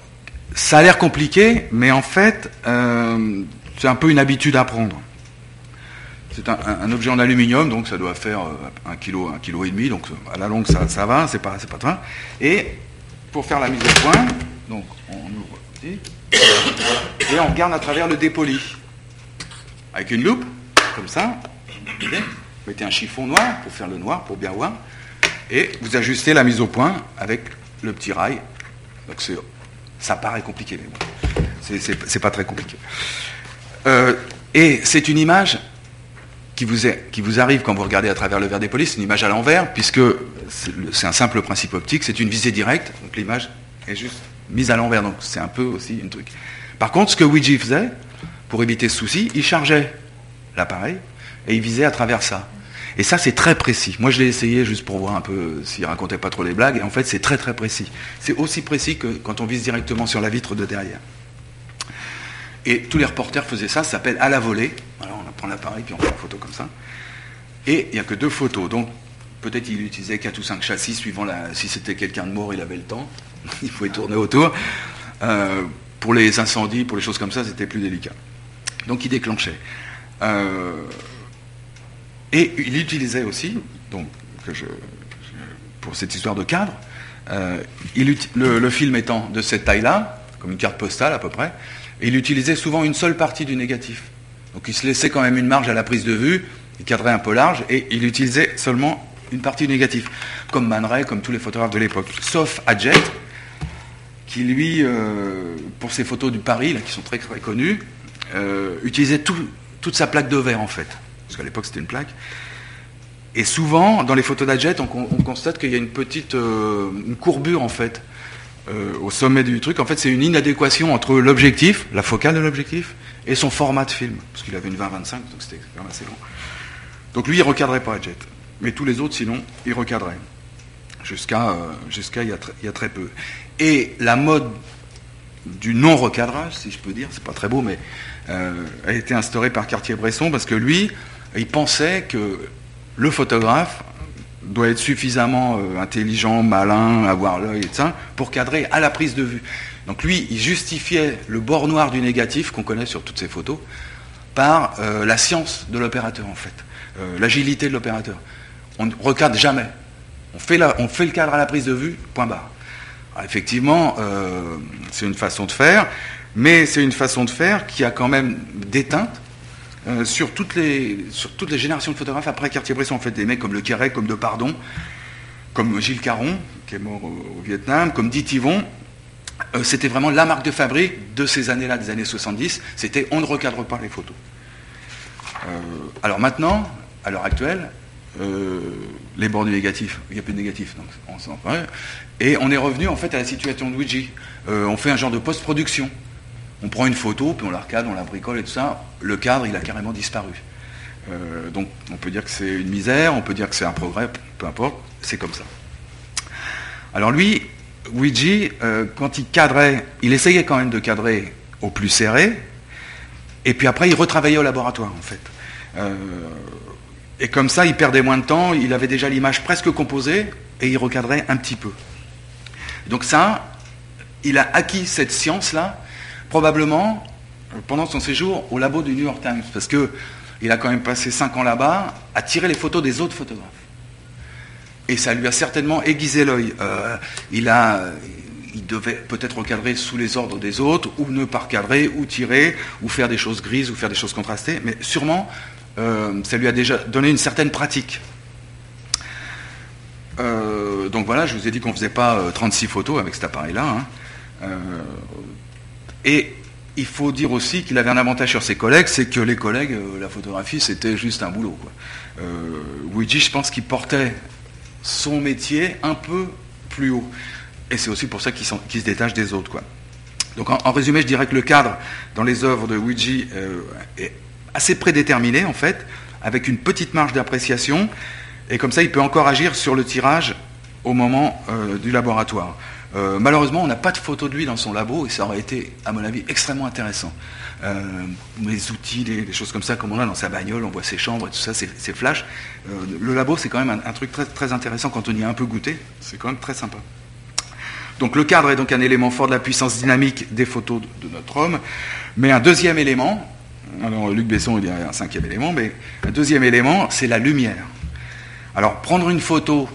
Speaker 2: ça a l'air compliqué, mais en fait, euh, c'est un peu une habitude à prendre. C'est un, objet en aluminium, donc ça doit faire euh, un kilo, un kilo et demi, donc à la longue ça, va, c'est pas, pas très. Et pour faire la mise au point, on ouvre et on regarde à travers le dépoli avec une loupe, comme ça. Vous mettez un chiffon noir pour faire le noir, pour bien voir. Et vous ajustez la mise au point avec le petit rail. Ça paraît compliqué, mais bon, c'est- pas très compliqué. Euh, et c'est une image qui vous, qui vous arrive quand vous regardez à travers le verre des polices, une image à l'envers, puisque c'est un simple principe optique, c'est une visée directe, donc l'image est juste mise à l'envers, donc c'est un peu aussi une truc. Par contre, ce que Ouija faisait, pour éviter ce souci, il chargeait l'appareil et il visait à travers ça. Et ça, c'est très précis. Moi, je l'ai essayé juste pour voir un peu s'il racontait pas trop les blagues, et en fait, c'est très très précis. C'est aussi précis que quand on vise directement sur la vitre de derrière. Et tous les reporters faisaient ça, ça s'appelle à la volée. Voilà, on prend l'appareil, puis on fait une photo comme ça. Et il n'y a que deux photos. Donc, peut-être il utilisait quatre ou cinq châssis, suivant la, si c'était quelqu'un de mort, il avait le temps. il pouvait tourner autour. Euh, pour les incendies, pour les choses comme ça, c'était plus délicat. Donc, il déclenchait. Euh, et il utilisait aussi, donc, pour cette histoire de cadre, euh, le, film étant de cette taille-là, comme une carte postale à peu près, il utilisait souvent une seule partie du négatif. Donc il se laissait quand même une marge à la prise de vue, il cadrait un peu large, et il utilisait seulement une partie du négatif, comme Man Ray, comme tous les photographes de l'époque, sauf Adjet, qui lui, euh, pour ses photos du Paris, qui sont très connues, euh, utilisait tout- toute sa plaque de verre en fait, parce qu'à l'époque c'était une plaque. Et souvent, dans les photos d'Adjet, on, con- on constate qu'il y a une petite euh, courbure en fait euh, au sommet du truc. En fait, c'est une inadéquation entre l'objectif, la focale de l'objectif, et son format de film, parce qu'il avait une 20-25, donc c'était quand même assez long. Donc lui, il recadrait pas Adjet, mais tous les autres, sinon, ils recadraient jusqu'à euh, jusqu'à il, y a tr- il y a très peu. Et la mode du non-recadrage, si je peux dire, c'est pas très beau, mais a été instaurée par Cartier-Bresson parce que lui, il pensait que le photographe doit être suffisamment euh, intelligent, malin, avoir l'œil et tout ça, pour cadrer à la prise de vue. Donc lui, il justifiait le bord noir du négatif qu'on connaît sur toutes ces photos par euh, la science de l'opérateur en fait, Euh, l'agilité de l'opérateur. On ne recadre jamais. On fait, le cadre à la prise de vue, point barre. Alors, effectivement, c'est une façon de faire, mais c'est une façon de faire qui a quand même des teintes, euh, sur, toutes les, générations de photographes après Cartier-Bresson. En fait, des mecs comme Le Carré, comme De Pardon, comme Gilles Caron, qui est mort au, Vietnam, comme Dit Yvon. Euh, c'était vraiment la marque de fabrique de ces années-là, des années 70. C'était on ne recadre pas les photos. Euh, alors maintenant, à l'heure actuelle, les bords du négatif, il n'y a plus de négatif, donc on s'en Et on est revenu en fait à la situation de Luigi. on fait un genre de post-production on prend une photo, puis on la recadre, on la bricole et tout ça. Le cadre, il a carrément disparu. Euh, donc on peut dire que c'est une misère, on peut dire que c'est un progrès, peu importe, c'est comme ça. Alors lui, Luigi, euh, quand il cadrait, il essayait quand même de cadrer au plus serré, et puis après il retravaillait au laboratoire en fait. Euh, et comme ça, il perdait moins de temps, il avait déjà l'image presque composée, et il recadrait un petit peu. Donc ça, il a acquis cette science-là probablement pendant son séjour au labo du New York Times, parce qu'il a quand même passé cinq ans là-bas à tirer les photos des autres photographes. Et ça lui a certainement aiguisé l'œil. Euh, il, il devait peut-être recadrer sous les ordres des autres, ou ne pas recadrer, ou tirer, ou faire des choses grises, ou faire des choses contrastées, mais sûrement, euh, ça lui a déjà donné une certaine pratique. Euh, donc voilà, je vous ai dit qu'on ne faisait pas 36 photos avec cet appareil-là. Hein. Et il faut dire aussi qu'il avait un avantage sur ses collègues, c'est que les collègues, euh, la photographie, c'était juste un boulot. Quoi. Euh, Luigi, je pense qu'il portait son métier un peu plus haut. Et c'est aussi pour ça qu'il se détache des autres. Donc en, résumé, je dirais que le cadre dans les œuvres de Luigi euh, est assez prédéterminé, en fait, avec une petite marge d'appréciation, et comme ça, il peut encore agir sur le tirage au moment du laboratoire. Euh, malheureusement, on n'a pas de photo de lui dans son labo et ça aurait été, à mon avis, extrêmement intéressant. Euh, les outils, des, choses comme ça, comme on a dans sa bagnole, on voit ses chambres et tout ça, c'est flash. Euh, le labo, c'est quand même un, truc très, très, intéressant quand on y a un peu goûté. C'est quand même très sympa. Donc le cadre est donc un élément fort de la puissance dynamique des photos de, de notre homme. Mais un deuxième élément, alors Luc Besson il y a un cinquième élément, mais un deuxième élément, c'est la lumière. Alors prendre une photo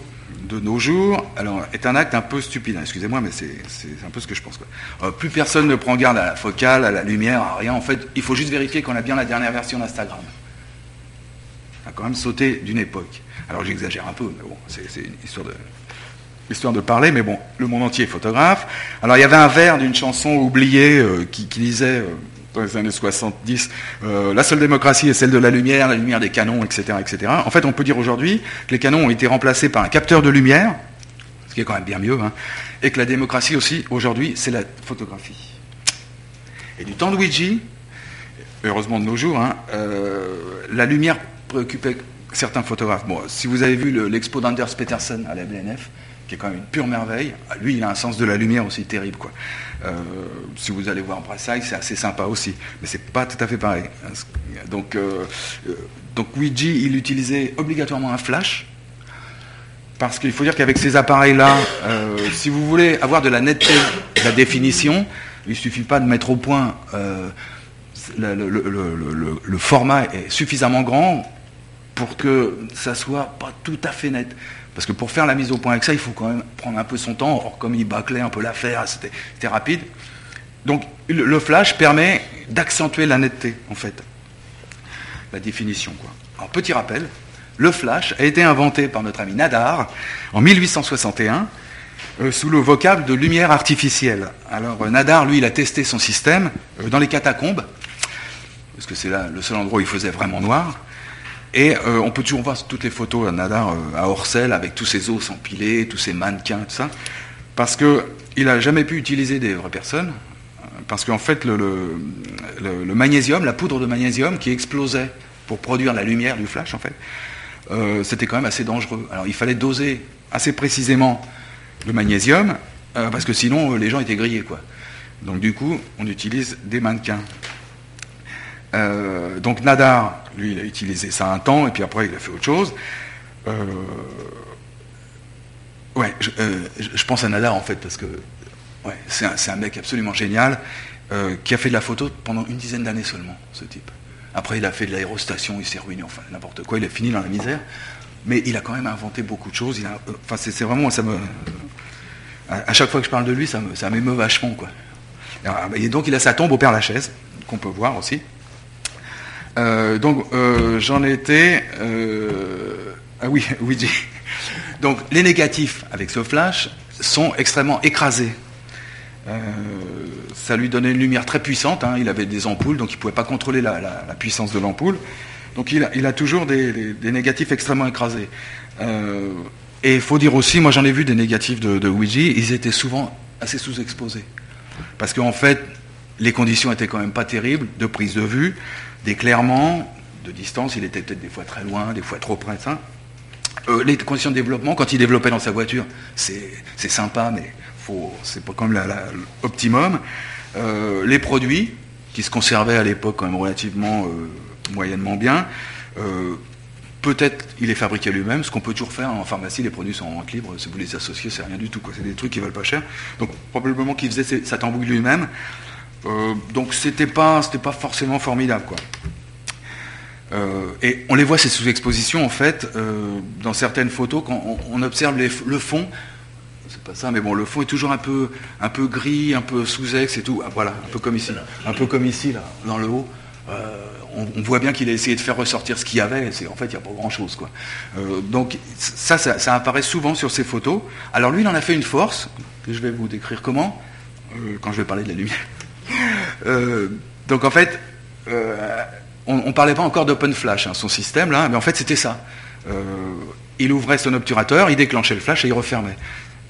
Speaker 2: de nos jours, alors, est un acte un peu stupide. Hein, excusez-moi, mais c'est un peu ce que je pense. Euh, plus personne ne prend garde à la focale, à la lumière, à rien. En fait, il faut juste vérifier qu'on a bien la dernière version d'Instagram. A quand même sauté d'une époque. Alors j'exagère un peu, mais bon, c'est une histoire de, histoire de parler, mais bon, le monde entier est photographe. Alors il y avait un vers d'une chanson oubliée euh, qui, disait, euh, dans les années 70, euh, la seule démocratie est celle de la lumière, la lumière des canons, etc., etc. En fait, on peut dire aujourd'hui que les canons ont été remplacés par un capteur de lumière, ce qui est quand même bien mieux, hein, et que la démocratie aussi, aujourd'hui, c'est la photographie. Et du temps de Luigi, heureusement de nos jours, hein, euh, la lumière préoccupait certains photographes. Si vous avez vu l'expo d'Anders Peterson à la BNF, qui est quand même une pure merveille. Lui, il a un sens de la lumière aussi terrible. Quoi. Euh, si vous allez voir Brassailles, c'est assez sympa aussi, mais c'est pas tout à fait pareil. Donc, euh, euh, donc Luigi, il utilisait obligatoirement un flash, parce qu'il faut dire qu'avec ces appareils-là, si vous voulez avoir de la netteté, de la définition, il ne suffit pas de mettre au point. Le, le, format est suffisamment grand pour que ça soit pas tout à fait net. Parce que pour faire la mise au point avec ça, il faut quand même prendre un peu son temps. Or, comme il bâclait un peu l'affaire, c'était rapide. Donc, le flash permet d'accentuer la netteté, en fait. La définition, quoi. Alors, petit rappel, le flash a été inventé par notre ami Nadar en 1861 euh, sous le vocable de lumière artificielle. Alors, euh, Nadar, lui, il a testé son système euh, dans les catacombes, parce que c'est là le seul endroit où il faisait vraiment noir. Et euh, on peut toujours voir toutes les photos à Nadar euh, à Orsel avec tous ces os empilés, tous ces mannequins, tout ça, parce qu'il n'a jamais pu utiliser des vraies personnes, parce qu'en fait le, magnésium, la poudre de magnésium qui explosait pour produire la lumière du flash, en fait, euh, c'était quand même assez dangereux. Alors il fallait doser assez précisément le magnésium, parce que sinon les gens étaient grillés, quoi. Donc du coup, on utilise des mannequins. Euh, donc Nadar, lui, il a utilisé ça un temps, et puis après, il a fait autre chose. Euh, ouais, euh, je, pense à Nadar, en fait, parce que ouais, c'est un, mec absolument génial, qui a fait de la photo pendant une dizaine d'années seulement, ce type. Après, il a fait de l'aérostation, il s'est ruiné, enfin, n'importe quoi, il a fini dans la misère. Mais il a quand même inventé beaucoup de choses. enfin, c'est vraiment, ça me... À, chaque fois que je parle de lui, ça m'émeut vachement, quoi. Et donc, il a sa tombe au Père Lachaise, qu'on peut voir aussi. Euh, donc euh, j'en étais... Euh, ah oui, oui. Donc les négatifs avec ce flash sont extrêmement écrasés. ça lui donnait une lumière très puissante, hein. il avait des ampoules, donc il ne pouvait pas contrôler la, puissance de l'ampoule. Donc il a, toujours des, négatifs extrêmement écrasés. et il faut dire aussi, moi j'en ai vu des négatifs de, de Ouija, ils étaient souvent assez sous-exposés. Parce qu'en fait, les conditions étaient quand même pas terribles de prise de vue, d'éclairement, de distance, il était peut-être des fois très loin, des fois trop près. Euh, les conditions de développement, quand il développait dans sa voiture, c'est sympa, mais c'est pas comme l'optimum. Euh, les produits, qui se conservaient à l'époque quand même relativement euh, moyennement bien, peut-être il est fabriqué lui-même, ce qu'on peut toujours faire en pharmacie, les produits sont en vente libre, si vous les associez, c'est rien du tout, c'est des trucs qui valent pas cher. Donc probablement qu'il faisait sa tambouille lui-même. Euh, donc c'était pas, pas forcément formidable, quoi. Euh, et on les voit ces sous-expositions en fait euh, dans certaines photos quand on, observe le fond. C'est pas ça, mais bon, le fond est toujours un peu, un peu gris, un peu sous-ex et tout. Ah, voilà, un peu comme ici, un peu comme ici là, dans le haut. On, voit bien qu'il a essayé de faire ressortir ce qu'il y avait. C'est en fait il n'y a pas grand chose quoi. donc ça, ça, ça, apparaît souvent sur ces photos. Alors lui, il en a fait une force que je vais vous décrire comment quand je vais parler de la lumière. Euh, donc en fait, euh, on ne parlait pas encore d'open flash, hein, son système là, mais en fait c'était ça. Euh, il ouvrait son obturateur, il déclenchait le flash et il refermait.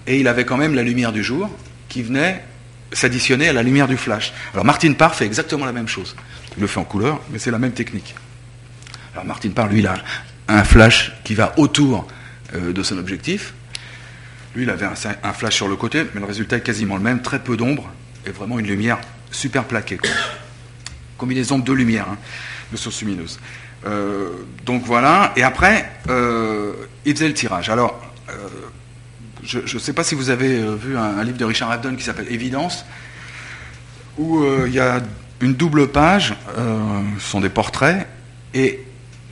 Speaker 2: Et il avait quand même la lumière du jour qui venait s'additionner à la lumière du flash. Alors Martin Parr fait exactement la même chose. Il le fait en couleur, mais c'est la même technique. Alors Martin Parr, lui, il a un flash qui va autour de son objectif. Lui, il avait un, flash sur le côté, mais le résultat est quasiment le même, très peu d'ombre et vraiment une lumière super plaqué. Quoi. Combinaison de deux lumières, hein, de source lumineuse. Euh, donc voilà, et après, euh, il faisait le tirage. Alors, euh, je ne sais pas si vous avez vu un, livre de Richard Avedon qui s'appelle Évidence, où il y a une double page, ce sont des portraits, et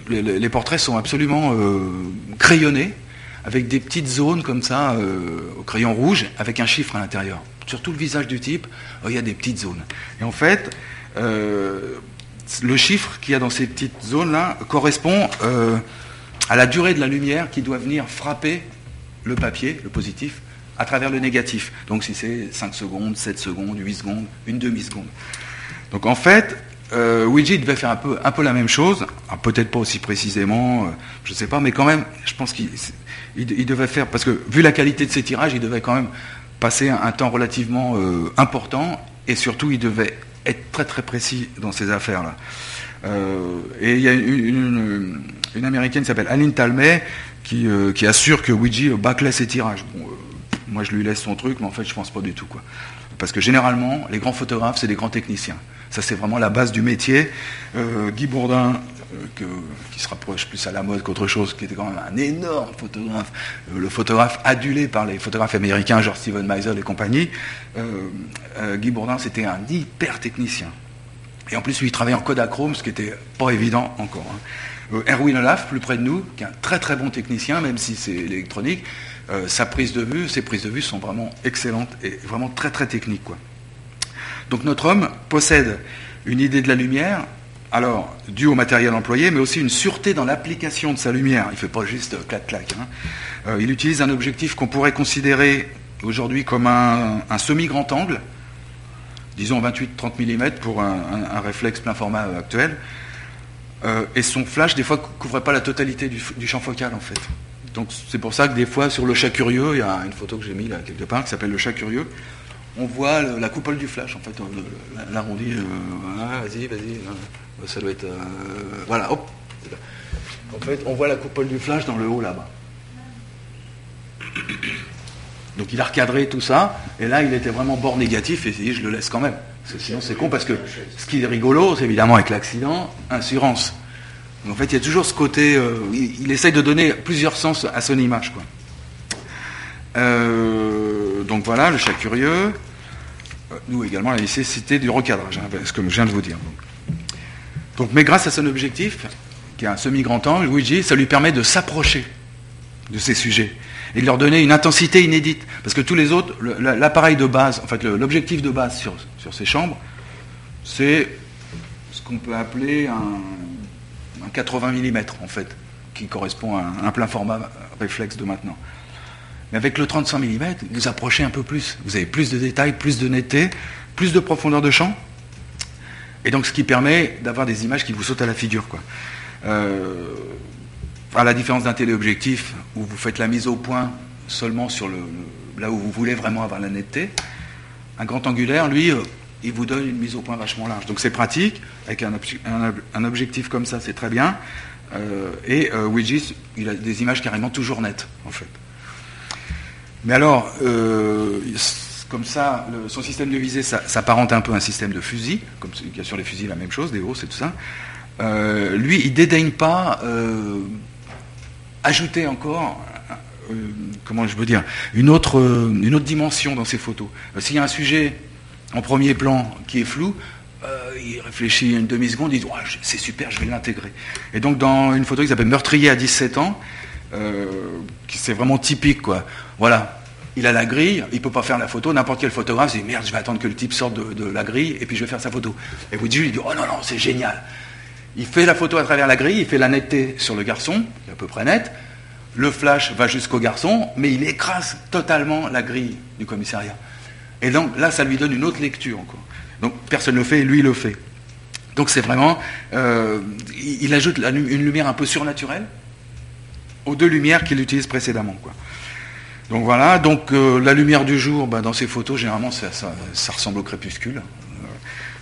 Speaker 2: les, portraits sont absolument crayonnés, avec des petites zones comme ça, au crayon rouge, avec un chiffre à l'intérieur sur tout le visage du type, oh, il y a des petites zones. Et en fait, euh, le chiffre qu'il y a dans ces petites zones-là correspond euh, à la durée de la lumière qui doit venir frapper le papier, le positif, à travers le négatif. Donc si c'est 5 secondes, 7 secondes, 8 secondes, une demi-seconde. Donc en fait, euh, Ouija devait faire un peu, la même chose, ah, peut-être pas aussi précisément, euh, je ne sais pas, mais quand même, je pense qu'il devait faire, parce que vu la qualité de ses tirages, il devait quand même passer un, temps relativement euh, important et surtout il devait être très très précis dans ces affaires-là. Euh, et il y a une, américaine qui s'appelle Aline Talmay qui, euh, qui, assure que Ouija bâclait ses tirages. moi je lui laisse son truc, mais en fait je pense pas du tout. Quoi. Parce que généralement, les grands photographes, c'est des grands techniciens. Ça, c'est vraiment la base du métier. Guy Bourdin, euh, qui se rapproche plus à la mode qu'autre chose, qui était quand même un énorme photographe, euh, le photographe adulé par les photographes américains, genre Steven Meisel et compagnie. Euh, Guy Bourdin, c'était un hyper technicien. Et en plus, il travaillait en Kodachrome, ce qui n'était pas évident encore. Hein. Erwin Olaf, plus près de nous, qui est un très très bon technicien, même si c'est électronique, sa prise de vue, ses prises de vue sont vraiment excellentes et vraiment très très techniques. Donc notre homme possède une idée de la lumière, alors, dû au matériel employé, mais aussi une sûreté dans l'application de sa lumière. Il ne fait pas juste clac-clac. Hein. Euh, il utilise un objectif qu'on pourrait considérer aujourd'hui comme un, semi-grand angle, disons 28-30 mm pour un, réflexe plein format actuel. Euh, et son flash, des fois, ne couvrait pas la totalité du, champ focal, en fait. Donc c'est pour ça que des fois, sur le chat curieux, il y a une photo que j'ai mise là quelque part qui s'appelle le chat curieux, on voit la coupole du flash, en fait, l'arrondi. Euh, vas-y, vas-y. Ça doit être. Euh, voilà. En fait, on voit la coupole du flash dans le haut là-bas. Donc il a recadré tout ça, et là il était vraiment bord négatif, et je le laisse quand même. sinon c'est con parce que ce qui est rigolo, c'est évidemment avec l'accident, assurance. en fait il y a toujours ce côté, euh, il, essaye de donner plusieurs sens à son image. Quoi. Euh, donc voilà, le chat curieux. Nous également la nécessité du recadrage, hein, ce que je viens de vous dire. Mais grâce à son objectif, qui est un semi-grand angle, Luigi, ça lui permet de s'approcher de ces sujets et de leur donner une intensité inédite. Parce que tous les autres, l'appareil de base, en fait, l'objectif de base sur, ces chambres, c'est ce qu'on peut appeler un un 80 mm en fait, qui correspond à un, plein format réflexe de maintenant. Mais avec le 35 mm, vous approchez un peu plus. Vous avez plus de détails, plus de netteté, plus de profondeur de champ. Et donc ce qui permet d'avoir des images qui vous sautent à la figure. Quoi. Euh, à la différence d'un téléobjectif où vous faites la mise au point seulement sur le, là où vous voulez vraiment avoir la netteté, un grand angulaire, lui, euh, il vous donne une mise au point vachement large. Donc c'est pratique, avec un, objectif comme ça, c'est très bien. Euh, et euh, il a des images carrément toujours nettes, en fait. Mais alors, comme ça, son système de visée s'apparente un peu à un système de fusil, comme il y a sur les fusils la même chose, des hausses et tout ça. lui, il dédaigne pas ajouter encore comment je veux dire, une autre, dimension dans ses photos. S'il y a un sujet en premier plan qui est flou, euh, il réfléchit une demi-seconde, il dit c'est super, je vais l'intégrer. Et donc dans une photo qui s'appelle Meurtrier à 17 ans, euh, c'est vraiment typique quoi. Voilà, il a la grille, il ne peut pas faire la photo, n'importe quel photographe se dit merde, je vais attendre que le type sorte de, la grille et puis je vais faire sa photo. Et vous dites, il dit oh non, non, c'est génial. Il fait la photo à travers la grille, il fait la netteté sur le garçon, qui est à peu près net. Le flash va jusqu'au garçon, mais il écrase totalement la grille du commissariat. Et donc là, ça lui donne une autre lecture encore. Donc personne ne le fait, lui il le fait. Donc c'est vraiment, euh, il, ajoute une lumière un peu surnaturelle aux deux lumières qu'il utilise précédemment. Quoi. Donc voilà, donc euh, la lumière du jour, bah, dans ces photos, généralement ça, ressemble au crépuscule. Euh,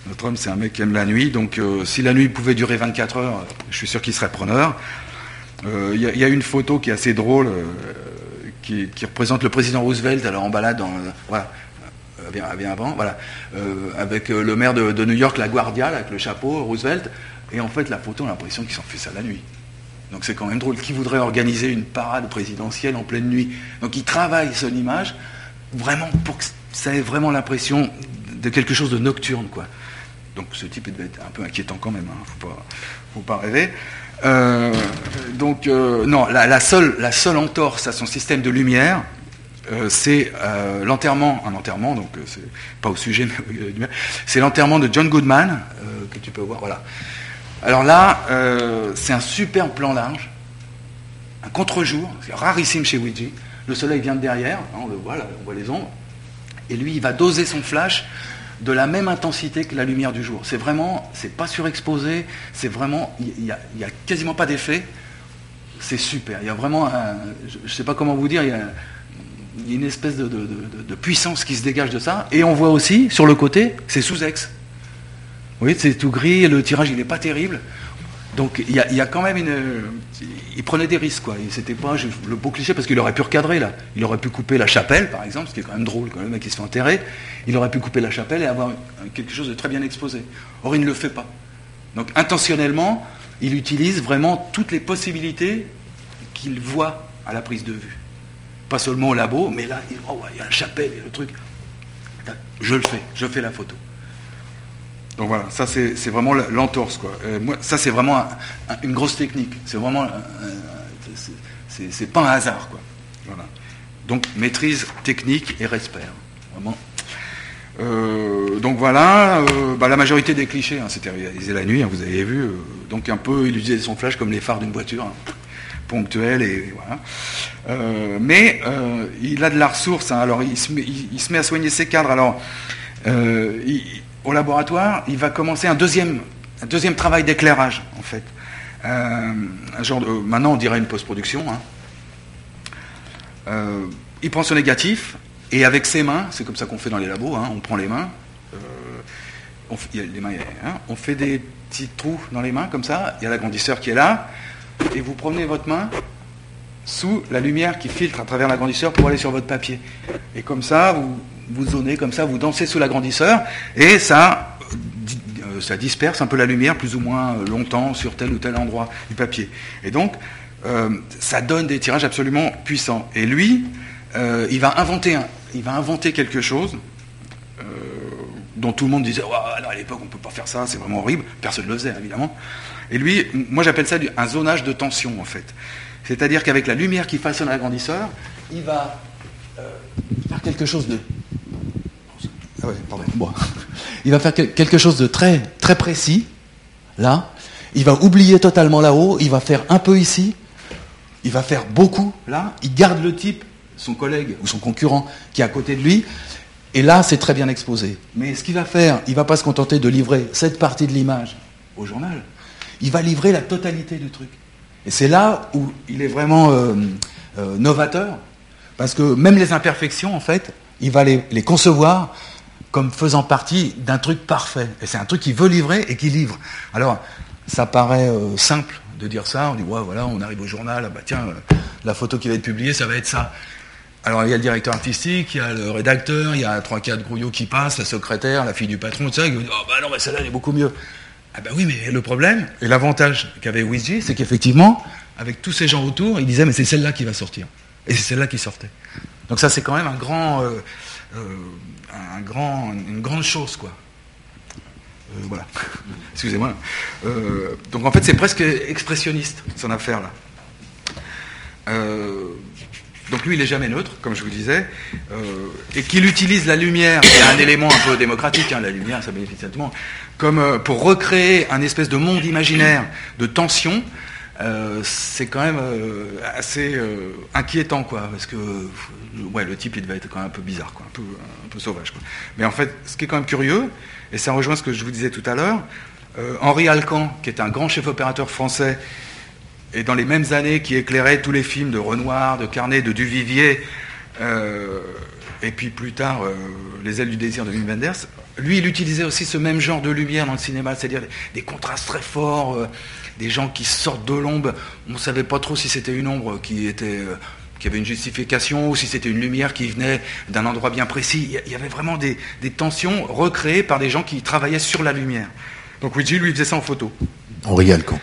Speaker 2: notre homme, c'est un mec qui aime la nuit, donc si la nuit pouvait durer 24 heures, je suis sûr qu'il serait preneur. Il y, a une photo qui est assez drôle, qui, représente le président Roosevelt, alors en balade, dans, voilà, bien, avant, voilà, euh, avec euh, le maire de, New York, la Guardia, avec le chapeau, Roosevelt, et en fait la photo, on a l'impression qu'ils ont fait ça la nuit. Donc c'est quand même drôle. Qui voudrait organiser une parade présidentielle en pleine nuit? Donc il travaille son image vraiment pour que ça ait vraiment l'impression de quelque chose de nocturne, quoi. Donc ce type devait être un peu inquiétant quand même, hein, faut pas, faut pas rêver. Euh, donc non, la, seule, la seule entorse à son système de lumière, euh, c'est euh, l'enterrement, un enterrement, donc euh, c'est pas au sujet, mais c'est l'enterrement de John Goodman, que tu peux voir, voilà. Alors là, c'est un super plan large, un contre-jour, c'est rarissime chez Ouija. Le soleil vient de derrière, hein, on le voit, on voit les ombres, et lui, il va doser son flash de la même intensité que la lumière du jour. C'est vraiment, c'est pas surexposé, c'est vraiment, il n'y a, quasiment pas d'effet. C'est super. Il y a vraiment, je ne sais pas comment vous dire, il y a une espèce de, puissance qui se dégage de ça. Et on voit aussi, sur le côté, c'est sous-ex. Vous voyez, c'est tout gris, le tirage, il n'est pas terrible. Donc il y, a, quand même une... Il prenait des risques, quoi. C'était pas le beau cliché, parce qu'il aurait pu recadrer, là. Il aurait pu couper la chapelle, par exemple, ce qui est quand même drôle, quand le mec qui se fait enterrer. Il aurait pu couper la chapelle et avoir quelque chose de très bien exposé. Or, il ne le fait pas. Donc intentionnellement, il utilise vraiment toutes les possibilités qu'il voit à la prise de vue. Pas seulement au labo, mais là, oh, il y a un chapelle, et le truc. Je le fais, je fais la photo. Donc voilà, ça c'est vraiment l'entorse. Euh, ça c'est vraiment une grosse technique. C'est vraiment. c'est pas un hasard. quoi. Voilà. Donc maîtrise technique et respect. Hein. Vraiment. Euh, donc voilà, euh, bah, la majorité des clichés, hein, c'était réalisé la nuit, hein, vous avez vu. donc un peu, il utilisait son flash comme les phares d'une voiture ponctuel et voilà. Mais il a de la ressource. Alors il se, met, à soigner ses cadres. Alors au laboratoire, il va commencer un deuxième, un travail d'éclairage en fait. genre maintenant on dirait une post-production. Hein. il prend son négatif et avec ses mains, c'est comme ça qu'on fait dans les labos. Hein. on prend les mains. On, les mains, on fait des petits trous dans les mains comme ça. Il y a l'agrandisseur qui est là et vous promenez votre main sous la lumière qui filtre à travers l'agrandisseur pour aller sur votre papier. Et comme ça, vous, vous zonez, comme ça, vous dansez sous l'agrandisseur, et ça, euh, ça disperse un peu la lumière plus ou moins longtemps sur tel ou tel endroit du papier. Et donc, euh, ça donne des tirages absolument puissants. Et lui, euh, il, va inventer il va inventer quelque chose dont tout le monde disait à l'époque on ne peut pas faire ça, c'est vraiment horrible. Personne ne le faisait évidemment. Et lui, moi j'appelle ça un zonage de tension en fait. C'est-à-dire qu'avec la lumière qui façonne l'agrandisseur, il va euh, faire quelque chose de. Ah. Il va faire quelque chose de très, très précis, là, Il va oublier totalement là-haut, il va faire un peu ici, il va faire beaucoup là, il garde le type, son collègue ou son concurrent qui est à côté de lui, et là c'est très bien exposé. Mais ce qu'il va faire, il va pas se contenter de livrer cette partie de l'image au journal, il va livrer la totalité du truc. Et c'est là où il est vraiment euh, euh, novateur, parce que même les imperfections, en fait, il va les concevoir comme faisant partie d'un truc parfait. Et c'est un truc qu'il veut livrer et qu'il livre. Alors, ça paraît euh, simple de dire ça. On dit, ouais, voilà, on arrive au journal, ah bah tiens, euh, la photo qui va être publiée, ça va être ça. Alors, il y a le directeur artistique, il y a le rédacteur, il y a trois, quatre grouillots qui passent, la secrétaire, la fille du patron, tout ça, qui oh bah non, mais celle-là, elle est beaucoup mieux. Ah bah oui, mais le problème, et l'avantage qu'avait Ouija, c'est qu'effectivement, avec tous ces gens autour, ils disaient, mais c'est celle-là qui va sortir. Et c'est celle-là qui sortait. Donc ça, c'est quand même un grand, euh, une grande chose, quoi. Euh, voilà. Excusez-moi. Euh, donc en fait, c'est presque expressionniste, son affaire-là. Euh, donc lui, il n'est jamais neutre, comme je vous disais, et qu'il utilise la lumière, qui est un élément un peu démocratique, hein, la lumière, ça bénéficie à tout le monde, comme pour recréer un espèce de monde imaginaire de tension, euh, c'est quand même euh, assez euh, inquiétant, quoi, parce que ouais, le type, il devait être quand même un peu bizarre, quoi, un peu, sauvage. Quoi. Mais en fait, ce qui est quand même curieux, et ça rejoint ce que je vous disais tout à l'heure, Henri Alcan, qui est un grand chef opérateur français, et dans les mêmes années qui éclairait tous les films de Renoir, de Carnet, de Duvivier, et puis plus tard Les ailes du désir de Wim Wenders, lui, il utilisait aussi ce même genre de lumière dans le cinéma, c'est-à-dire des, contrastes très forts, des gens qui sortent de l'ombre. On ne savait pas trop si c'était une ombre qui était euh, qui avait une justification ou si c'était une lumière qui venait d'un endroit bien précis. Il y avait vraiment des, des tensions recréées par des gens qui travaillaient sur la lumière. Donc Luigi, lui, faisait ça en photo.
Speaker 1: Henri Alcan.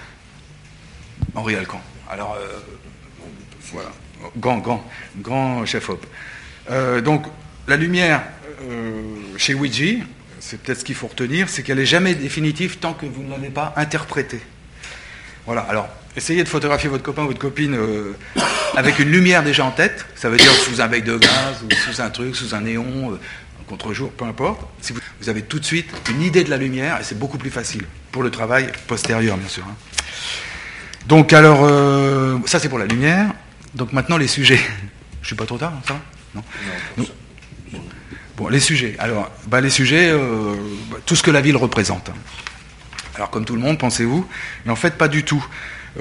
Speaker 2: Henri Alcan. Alors, euh, voilà, grand, grand, grand chef-op. Euh, donc, la lumière euh, chez Ouija, c'est peut-être ce qu'il faut retenir, c'est qu'elle n'est jamais définitive tant que vous ne l'avez pas interprétée. Voilà, alors, essayez de photographier votre copain ou votre copine euh, avec une lumière déjà en tête, ça veut dire sous un bec de gaz, ou sous un truc, sous un néon, euh, un contre-jour, peu importe. Si vous, vous avez tout de suite une idée de la lumière, et c'est beaucoup plus facile pour le travail postérieur, bien sûr. hein. Donc alors, euh, ça c'est pour la lumière. Donc maintenant les sujets. Je suis pas trop tard, hein, ça va? Non? Non. Bon, les sujets. Alors, bah, les sujets, bah, tout ce que la ville représente. Alors comme tout le monde, pensez-vous, mais en fait pas du tout.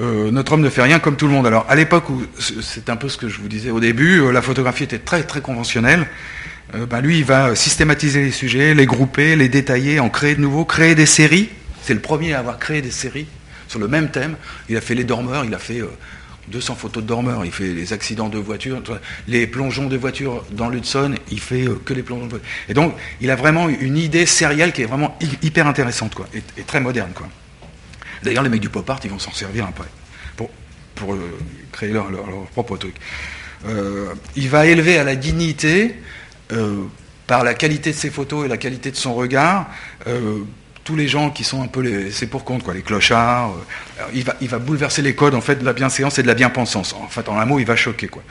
Speaker 2: Euh, notre homme ne fait rien comme tout le monde. Alors à l'époque où c'est un peu ce que je vous disais au début, euh, la photographie était très très conventionnelle. Euh, bah, lui, il va systématiser les sujets, les grouper, les détailler, en créer de nouveaux, créer des séries. C'est le premier à avoir créé des séries sur le même thème. Il a fait les dormeurs, il a fait euh, 200 photos de dormeurs, il fait les accidents de voitures, les plongeons de voitures dans l'Hudson, il fait euh, que les plongeons de voitures. Et donc, il a vraiment une idée sérielle qui est vraiment hy- hyper intéressante, quoi, et, très moderne, quoi. D'ailleurs, les mecs du pop art, ils vont s'en servir après, pour, pour euh, créer leur, propre truc. Euh, il va élever à la dignité, par la qualité de ses photos et la qualité de son regard, tous les gens qui sont un peu les, c'est pour compte, quoi, les clochards. euh, il, va, il va bouleverser les codes en fait de la bienséance et de la bien-pensance. En fait, en un mot, il va choquer, quoi.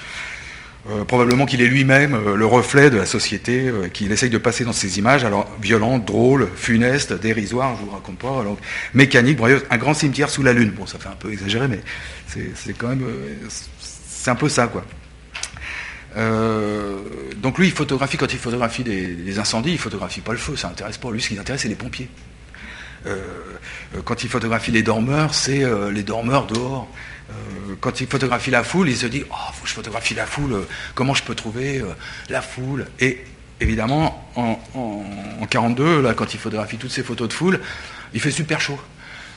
Speaker 2: Euh, probablement qu'il est lui-même euh, le reflet de la société, qu'il essaye de passer dans ses images, alors violentes, drôles, funestes, dérisoires, je vous raconte pas, alors mécanique, bref, un grand cimetière sous la lune. Bon, ça fait un peu exagéré, mais c'est quand même, c'est un peu ça, quoi. Donc lui, il photographie, quand il photographie des, des incendies, il photographie pas le feu, ça intéresse pas. Lui, ce qui l'intéresse, c'est les pompiers. Euh, quand il photographie les dormeurs, c'est euh, les dormeurs dehors. Euh, quand il photographie la foule, il se dit, oh, je photographie la foule, comment je peux trouver la foule? Et évidemment, en, en, en 42, là, quand il photographie toutes ces photos de foule, il fait super chaud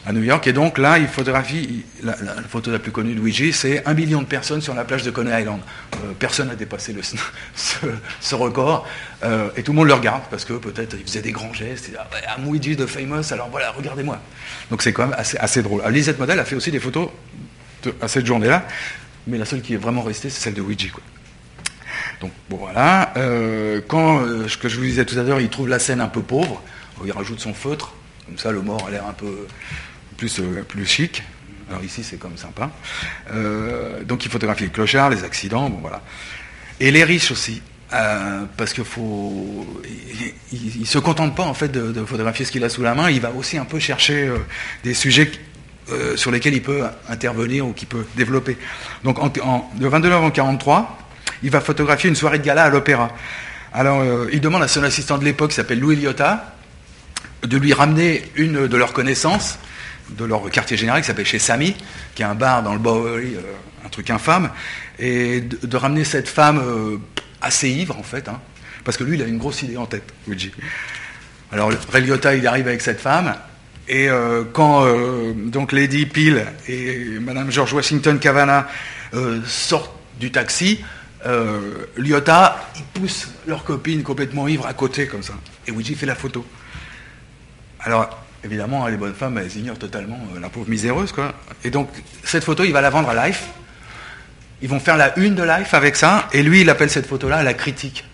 Speaker 2: à New York. Et donc là, il photographie, la, photo la plus connue de Luigi, c'est un million de personnes sur la plage de Coney Island. Euh, personne n'a dépassé ce, record. Euh, et tout le monde le regarde, parce que peut-être il faisait des grands gestes. Il ah, Luigi de Famous, alors voilà, regardez-moi. Donc c'est quand même assez, assez drôle. Alors, Lisette Model a fait aussi des photos à cette journée-là, mais la seule qui est vraiment restée, c'est celle de Luigi. Donc bon voilà. Euh, quand ce que je vous disais tout à l'heure, il trouve la scène un peu pauvre, il rajoute son feutre, comme ça le mort a l'air un peu plus, euh, plus chic. Alors ici c'est comme sympa. Euh, donc il photographie les clochards, les accidents, bon voilà. Et les riches aussi. euh, parce qu'il il se contente pas en fait de, photographier ce qu'il a sous la main. Il va aussi un peu chercher des sujets sur lesquels il peut intervenir ou qu'il peut développer. Donc en, en, le 22 novembre 1943, il va photographier une soirée de gala à l'opéra. Alors il demande à son assistant de l'époque, qui s'appelle Louis Liotta, de lui ramener une de leurs connaissances, de leur quartier général, qui s'appelle chez Samy, qui est un bar dans le Bowery, euh, un truc infâme, et de, ramener cette femme euh, assez ivre en fait, hein, parce que lui il a une grosse idée en tête, Luigi. Alors Ray Liotta il arrive avec cette femme, et euh, quand Lady Peel et Madame George Washington Cavana sortent du taxi, Liotta, ils poussent leur copine complètement ivre à côté comme ça. Et Luigi fait la photo. Alors, évidemment, les bonnes femmes, elles ignorent totalement euh, la pauvre miséreuse, quoi. Et donc, cette photo, il va la vendre à Life. Ils vont faire la une de Life avec ça, et lui, il appelle cette photo-là la critique.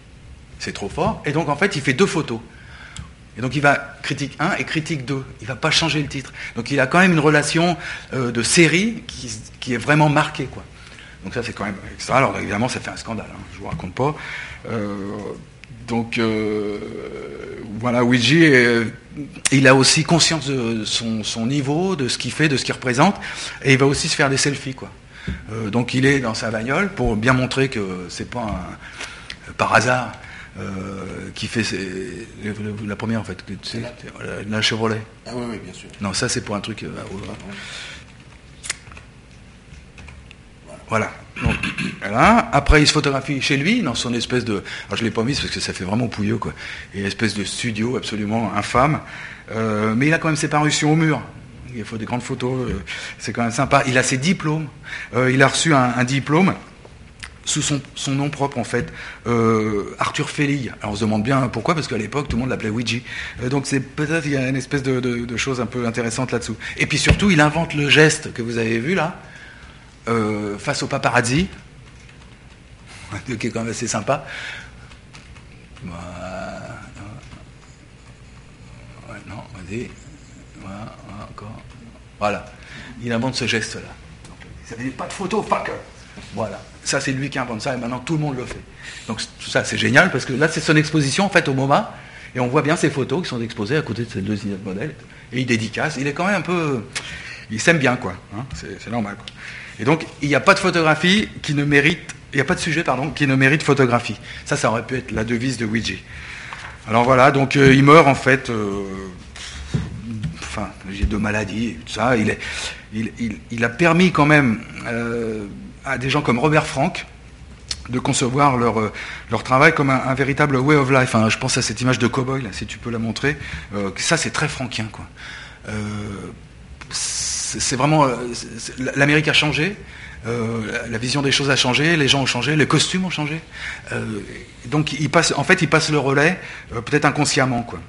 Speaker 2: C'est trop fort. Et donc, en fait, il fait deux photos. Et donc, il va critique 1 et critique 2. Il va pas changer le titre. Donc, il a quand même une relation euh, de série qui, est vraiment marquée, quoi. Donc ça, c'est quand même extra. Alors évidemment, ça fait un scandale, hein, je vous raconte pas. Euh, donc euh, voilà, Ouija, euh, il a aussi conscience de son, son, niveau, de ce qu'il fait, de ce qu'il représente, et il va aussi se faire des selfies, quoi. Euh, donc il est dans sa bagnole pour bien montrer que c'est pas un, par hasard qui fait ses, la première en fait, tu sais, la, la Chevrolet.
Speaker 1: Ah oui, oui, bien sûr.
Speaker 2: Non, ça c'est pour un truc. Voilà. Après, il se photographie chez lui, dans son espèce de. Je l'ai pas mis parce que ça fait vraiment pouilleux, quoi. Une espèce de studio absolument infâme. Euh, mais il a quand même ses parutions au mur. Il faut des grandes photos. Euh, c'est quand même sympa. Il a ses diplômes. Euh, il a reçu un, diplôme sous son, nom propre en fait, Arthur Felig. Alors on se demande bien pourquoi, parce qu'à l'époque tout le monde l'appelait Ouija. Donc c'est peut-être il y a une espèce de, de, de chose un peu intéressante là-dessous. Et puis surtout, il invente le geste que vous avez vu là, euh, face au paparazzi, qui est quand même assez sympa. Voilà. Ouais, non, vas-y. Voilà, encore. Voilà. Il invente ce geste-là. Ça n'est pas de photo, fucker. Voilà. Ça, c'est lui qui invente ça et maintenant tout le monde le fait. Donc tout ça, c'est génial parce que là, c'est son exposition en fait au MoMA et on voit bien ces photos qui sont exposées à côté de ces deux modèles et il dédicace. Il est quand même un peu. Il s'aime bien, quoi. Hein c'est normal, quoi. Et donc, il n'y a pas de photographie qui ne mérite. Il n'y a pas de sujet, pardon, qui ne mérite photographie. Ça, ça aurait pu être la devise de Ouija. Alors voilà, donc euh, il meurt en fait. Euh, enfin, j'ai deux maladies tout ça. Il, est, il, il, a permis quand même euh, à des gens comme Robert Frank de concevoir leur, leur travail comme un, véritable way of life. Je pense à cette image de cowboy, si tu peux la montrer. Ça, c'est très frankien, quoi. C'est vraiment. L'Amérique a changé, euh, la vision des choses a changé, les gens ont changé, les costumes ont changé. Euh, donc, il passe, en fait, il passe le relais, euh, peut-être inconsciemment, quoi.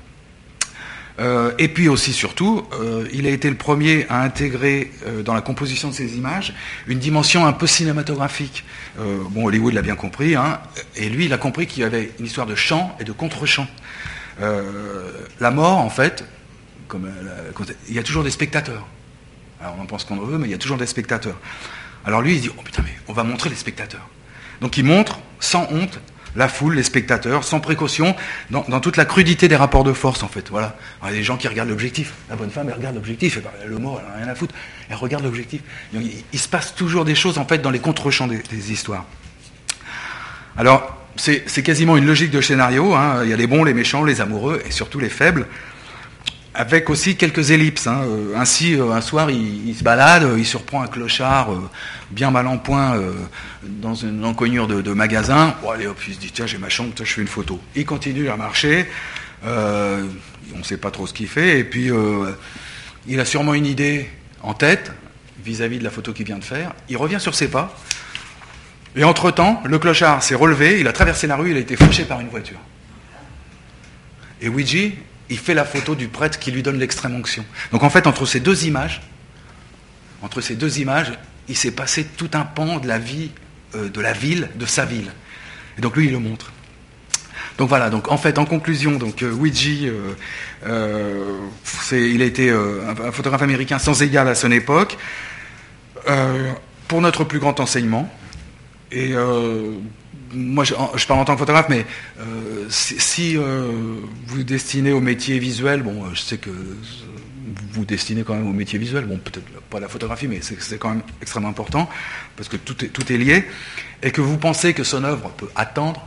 Speaker 2: Euh, et puis aussi, surtout, euh, il a été le premier à intégrer euh, dans la composition de ses images une dimension un peu cinématographique. bon, Hollywood l'a bien compris, hein, et lui, il a compris qu'il y avait une histoire de chant et de contre-chant. la mort, en fait, comme il y a toujours des spectateurs. Alors on en pense qu'on veut, mais il y a toujours des spectateurs. Alors lui, il dit, oh putain, mais on va montrer les spectateurs. Donc il montre, sans honte, la foule, les spectateurs, sans précaution, dans, toute la crudité des rapports de force, en fait. Voilà. il y a des gens qui regardent l'objectif. La bonne femme, elle regarde l'objectif. Le mot, elle n'a rien à foutre. Elle regarde l'objectif. Il, se passe toujours des choses, en fait, dans les contre-champs des, des, histoires. Alors, c'est quasiment une logique de scénario. Hein. Il y a les bons, les méchants, les amoureux, et surtout les faibles avec aussi quelques ellipses. Hein. Euh, ainsi, euh, un soir, il, se balade, il surprend un clochard euh, bien mal en point euh, dans une encoignure de, magasin. Bon, allez hop, il se dit tiens, j'ai ma chambre, je fais une photo. Il continue à marcher. Euh, on ne sait pas trop ce qu'il fait. Et puis, il a sûrement une idée en tête vis-à-vis -vis de la photo qu'il vient de faire. Il revient sur ses pas. Et entre-temps, le clochard s'est relevé, il a traversé la rue, il a été fauché par une voiture. Et Ouija, il fait la photo du prêtre qui lui donne l'extrême onction. Donc en fait, entre ces deux images, entre ces deux images, il s'est passé tout un pan de la vie euh, de la ville, de sa ville. Et donc lui, il le montre. Donc voilà, donc en fait, en conclusion, donc euh, euh, il a été un photographe américain sans égal à son époque, pour notre plus grand enseignement. Et moi, je, parle en tant que photographe, mais euh, si, euh, vous destinez au métier visuel, bon, je sais que vous destinez quand même au métier visuel. Bon, peut-être pas la photographie, mais c'est quand même extrêmement important, parce que tout est, lié, et que vous pensez que son œuvre peut attendre,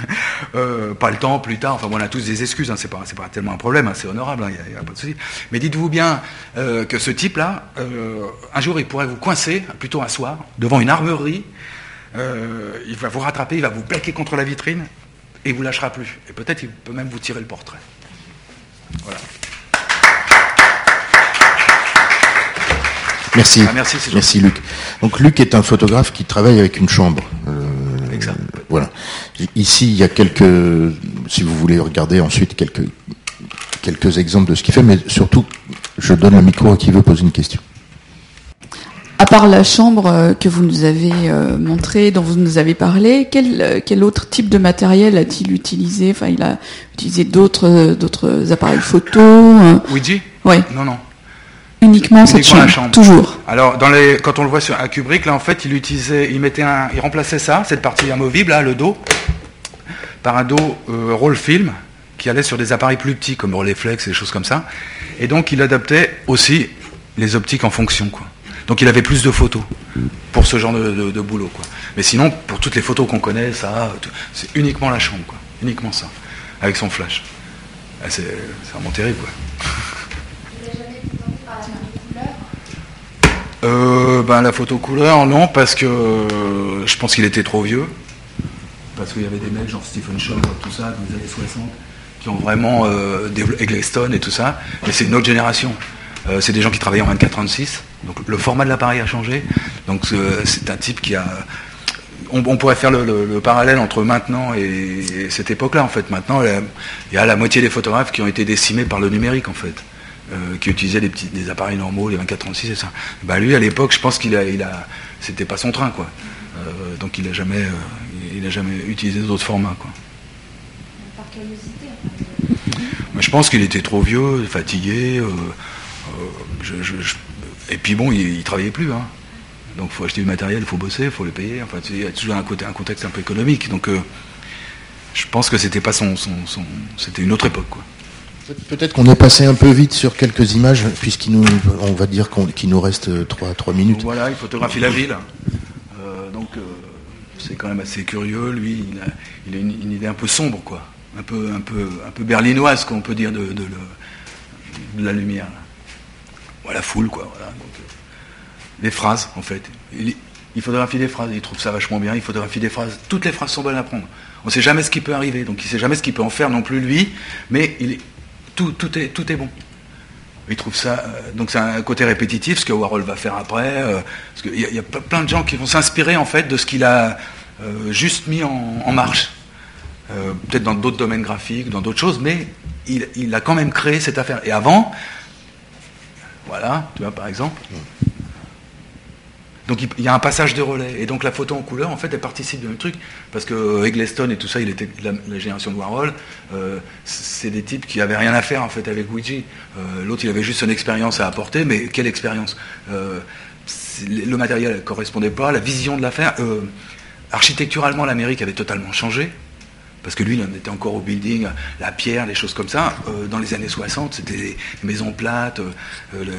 Speaker 2: euh, pas le temps, plus tard, enfin, bon, on a tous des excuses, hein, c'est pas, tellement un problème, hein, c'est honorable, il hein, n'y a, pas de souci. Mais dites-vous bien euh, que ce type-là, euh, un jour, il pourrait vous coincer, plutôt un soir, devant une armerie, il va vous rattraper, il va vous plaquer contre la vitrine, et il vous lâchera plus. Et peut-être il peut même vous tirer le portrait. Voilà.
Speaker 1: Merci. Ah, merci, merci Luc. Donc Luc est un photographe qui travaille avec une chambre.
Speaker 2: Euh, exact.
Speaker 1: Voilà. Ici, il y a quelques, si vous voulez regarder ensuite quelques quelques exemples de ce qu'il fait, mais surtout, je donne le micro à qui veut poser une question.
Speaker 4: À part la chambre euh, que vous nous avez euh, montrée, dont vous nous avez parlé, quel, quel autre type de matériel a-t-il utilisé? Enfin, il a utilisé d'autres d'autres appareils photo.
Speaker 2: Ouija?
Speaker 4: Oui.
Speaker 2: Non, non.
Speaker 4: Uniquement cette chambre, toujours.
Speaker 2: Alors, dans les, quand on le voit sur un Kubrick, là, en fait, il utilisait, il mettait un, il remplaçait ça, cette partie amovible, là, le dos, par un dos euh, roll film qui allait sur des appareils plus petits comme Rolleiflex et des choses comme ça. Et donc, il adaptait aussi les optiques en fonction, quoi. Donc, il avait plus de photos pour ce genre de, boulot, quoi. Mais sinon, pour toutes les photos qu'on connaît, ça, c'est uniquement la chambre, quoi. Uniquement ça, avec son flash. Ah, c'est vraiment terrible, quoi. Euh, ben, la photo couleur, non, parce que euh, je pense qu'il était trop vieux. Parce qu'il y avait des mecs genre Stephen Shaw, tout ça, dans les années 60, qui ont vraiment euh, développé Eggleston et tout ça. Mais c'est une autre génération. Euh, c'est des gens qui travaillaient en 24-36. Donc le format de l'appareil a changé. Donc c'est un type qui a. On, pourrait faire le, parallèle entre maintenant et, cette époque-là, en fait. Maintenant, il y a la moitié des photographes qui ont été décimés par le numérique, en fait. Euh, qui utilisait des, petits, des appareils normaux, les 24-36 et ça. Bah lui, à l'époque, je pense qu'il a, il a, c'était pas son train, quoi. Euh, donc il a jamais, euh, il a jamais utilisé d'autres formats, quoi.
Speaker 4: Par curiosité.
Speaker 2: je pense qu'il était trop vieux, fatigué. Et puis bon, il, il travaillait plus, hein. Donc il faut acheter du matériel, il faut bosser, il faut le payer. Enfin, il y a toujours un côté, un contexte un peu économique. Donc je pense que c'était pas son, son, son c'était une autre époque, quoi.
Speaker 1: Peut-être qu'on est passé un peu vite sur quelques images, puisqu'il nous, on va dire qu'il nous reste 3, 3 minutes.
Speaker 2: Voilà, il photographie la ville. Euh, donc euh, c'est quand même assez curieux. Lui, il a, il a une, idée un peu sombre, quoi. Un peu, un peu, un peu berlinoise, qu'on peut dire, de, de, la lumière. Voilà, la foule, quoi. Voilà. Donc, les euh, phrases, en fait. Il, photographie des phrases, il trouve ça vachement bien, il photographie des phrases. Toutes les phrases sont bonnes à prendre. On ne sait jamais ce qui peut arriver, donc il ne sait jamais ce qu'il peut en faire non plus lui, mais tout est bon. Il trouve ça. Euh, donc c'est un côté répétitif, ce que Warhol va faire après. Euh, parce qu'il y, a plein de gens qui vont s'inspirer en fait de ce qu'il a euh, juste mis en, marche. Peut-être dans d'autres domaines graphiques, dans d'autres choses, mais il, il, a quand même créé cette affaire. Et avant, voilà, tu vois par exemple. Donc il y a un passage de relais. Et donc la photo en couleur, en fait, elle participe d'un truc. Parce que euh, Eggleston et tout ça, il était la, génération de Warhol, euh, c'est des types qui n'avaient rien à faire en fait avec Ouija. Euh, l'autre, il avait juste son expérience à apporter, mais quelle expérience? Le matériel ne correspondait pas, la vision de l'affaire. architecturalement, l'Amérique avait totalement changé. Parce que lui, il en était encore au building, la pierre, les choses comme ça. dans les années 60, c'était des maisons plates,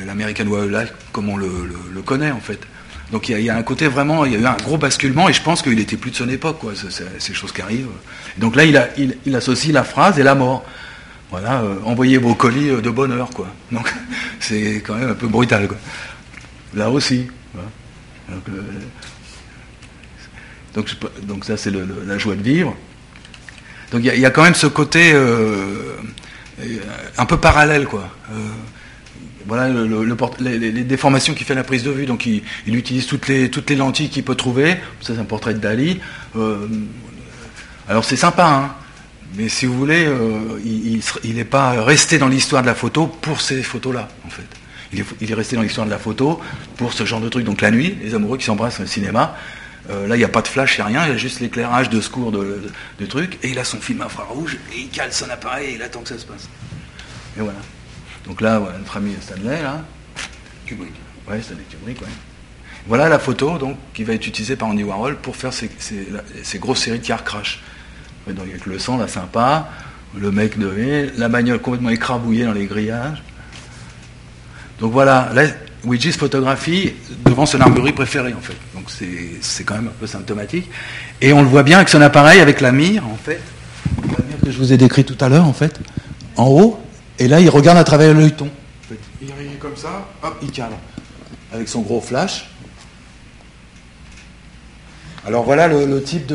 Speaker 2: l'American Wildlife, comme on le, connaît en fait. Donc il y, a un côté vraiment, il y a eu un gros basculement et je pense qu'il était plus de son époque, quoi, ces choses qui arrivent. Donc là, il, associe la phrase et la mort. Voilà, euh, envoyez vos colis euh, de bonheur, quoi. Donc c'est quand même un peu brutal, quoi. Là aussi. Euh, donc, ça, c'est la joie de vivre. Donc il y, a quand même ce côté un peu parallèle, quoi voilà le, les, déformations qui fait la prise de vue. Donc il, utilise toutes les, toutes les lentilles qu'il peut trouver. Ça c'est un portrait de Dali. Euh, alors c'est sympa, hein mais si vous voulez, euh, il n'est pas resté dans l'histoire de la photo pour ces photos-là, en fait. Il est, il est resté dans l'histoire de la photo pour ce genre de truc. Donc la nuit, les amoureux qui s'embrassent le cinéma, euh, là, il n'y a pas de flash, il n'y a rien, il y a juste l'éclairage de secours de, de, trucs, et il a son film infrarouge, et il cale son appareil, et il attend que ça se passe. Et voilà. Donc là, voilà, notre ami Stanley, là.
Speaker 5: Kubrick.
Speaker 2: Ouais, Stanley Kubrick, ouais. Voilà la photo donc, qui va être utilisée par Andy Warhol pour faire ces, grosses séries de car crash. donc avec le sang là sympa, le mec de la bagnole complètement écrabouillée dans les grillages. Donc voilà, là, Ouija se photographie devant son armurerie préférée, en fait. Donc c'est quand même un peu symptomatique. Et on le voit bien avec son appareil, avec la mire, en fait. La mire que je vous ai décrit tout à l'heure, en fait. En haut. Et là, il regarde à travers le ton. Il est comme ça, hop, il cadre. Avec son gros flash. Alors voilà le, type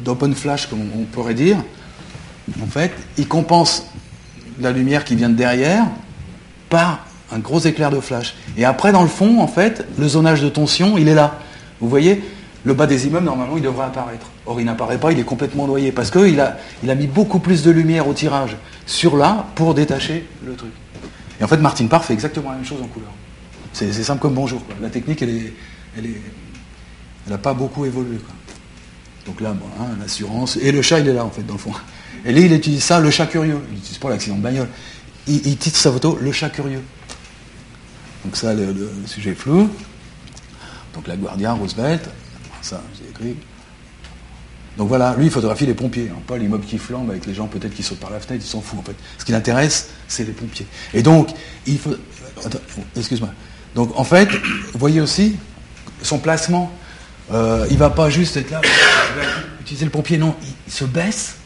Speaker 2: d'open flash, comme on pourrait dire. En fait, il compense la lumière qui vient de derrière par un gros éclair de flash. Et après, dans le fond, en fait, le zonage de tension, il est là. Vous voyez, le bas des immeubles, normalement, il devrait apparaître. Or, il n'apparaît pas, il est complètement noyé, parce qu'il a, il a mis beaucoup plus de lumière au tirage sur là pour détacher le truc. Et en fait, Martin Parr fait exactement la même chose en couleur. C'est simple comme bonjour. La technique, elle est, elle est, elle n'a pas beaucoup évolué. Donc là, hein, l'assurance. Et le chat, il est là, en fait, dans le fond. Et lui, il utilise ça, le chat curieux. Il n'utilise pas l'accident de bagnole. Il, titre sa photo Le chat curieux. Donc ça, le, sujet est flou. Donc la Guardia, Roosevelt. Ça, j'ai écrit. Donc voilà, lui, il photographie les pompiers, hein, pas l'immeuble qui flambe avec les gens peut-être qui sautent par la fenêtre, il s'en fout en fait. Ce qui l'intéresse, c'est les pompiers. Et donc, il faut. Excuse-moi. Donc en fait, vous voyez aussi son placement. Euh, il va pas juste être là, utiliser le pompier, non, il, se baisse.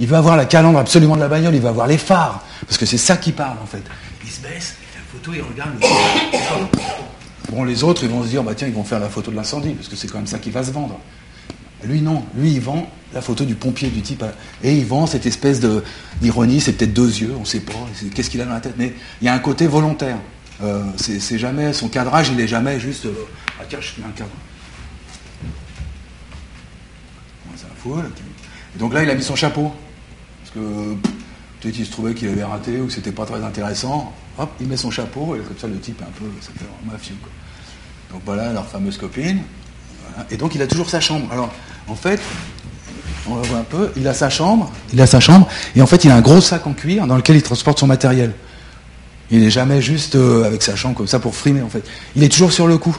Speaker 2: Il veut avoir la calandre absolument de la bagnole, il va avoir les phares, parce que c'est ça qui parle en fait. Il se baisse, il fait la photo, il regarde. Bon, les autres, ils vont se dire, bah tiens, ils vont faire la photo de l'incendie, parce que c'est quand même ça qui va se vendre. Lui, non. Lui, il vend la photo du pompier, du type. Et il vend cette espèce d'ironie, c'est peut-être deux yeux, on ne sait pas. Qu'est-ce qu'il a dans la tête Mais il y a un côté volontaire. Euh, c'est jamais son cadrage, il n'est jamais juste. Euh, ah tiens, je un cadre. C'est un foule. Et donc là, il a mis son chapeau. Parce que peut-être il se trouvait qu'il avait raté ou que c'était pas très intéressant. Hop, il met son chapeau et comme ça, le type est un peu. Mafieux. Donc voilà leur fameuse copine. Et donc il a toujours sa chambre. Alors, en fait, on va voir un peu, il a sa chambre, il a sa chambre, et en fait il a un gros sac en cuir dans lequel il transporte son matériel. Il n'est jamais juste euh, avec sa chambre comme ça pour frimer en fait. Il est toujours sur le coup.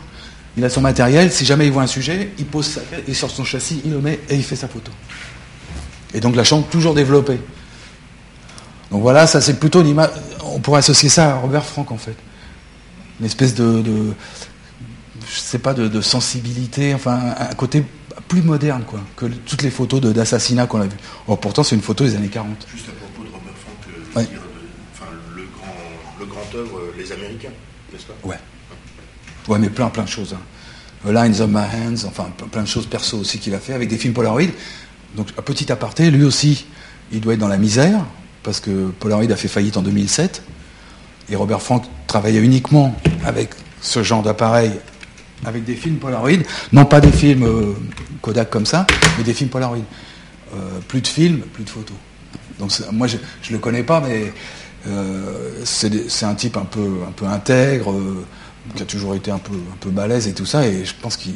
Speaker 2: Il a son matériel, si jamais il voit un sujet, il pose sa il sort son châssis, il le met et il fait sa photo. Et donc la chambre toujours développée. Donc voilà, ça c'est plutôt l'image. On pourrait associer ça à Robert Frank en fait. Une espèce de, je sais pas, de, sensibilité, enfin un côté plus moderne quoi, que toutes les photos d'assassinat qu'on a vues. Or pourtant c'est une photo des années 40.
Speaker 1: Juste à propos de Robert Frank, euh, enfin, le, grand, le grand œuvre euh, Les Américains, n'est-ce pas?
Speaker 2: Ouais. Ouais, mais plein plein de choses. Hein. Lines of My Hands, enfin plein de choses perso aussi qu'il a fait avec des films Polaroid. Donc un petit aparté, lui aussi, il doit être dans la misère parce que Polaroid a fait faillite en 2007 et Robert Frank travaillait uniquement avec ce genre d'appareil avec des films Polaroid, non pas des films euh, Kodak comme ça, mais des films Polaroid. Euh, plus de films, plus de photos. Donc moi je ne le connais pas, mais euh, c'est un type un peu, un peu intègre, qui a toujours été un peu, un peu balèze et tout ça, et je pense qu'il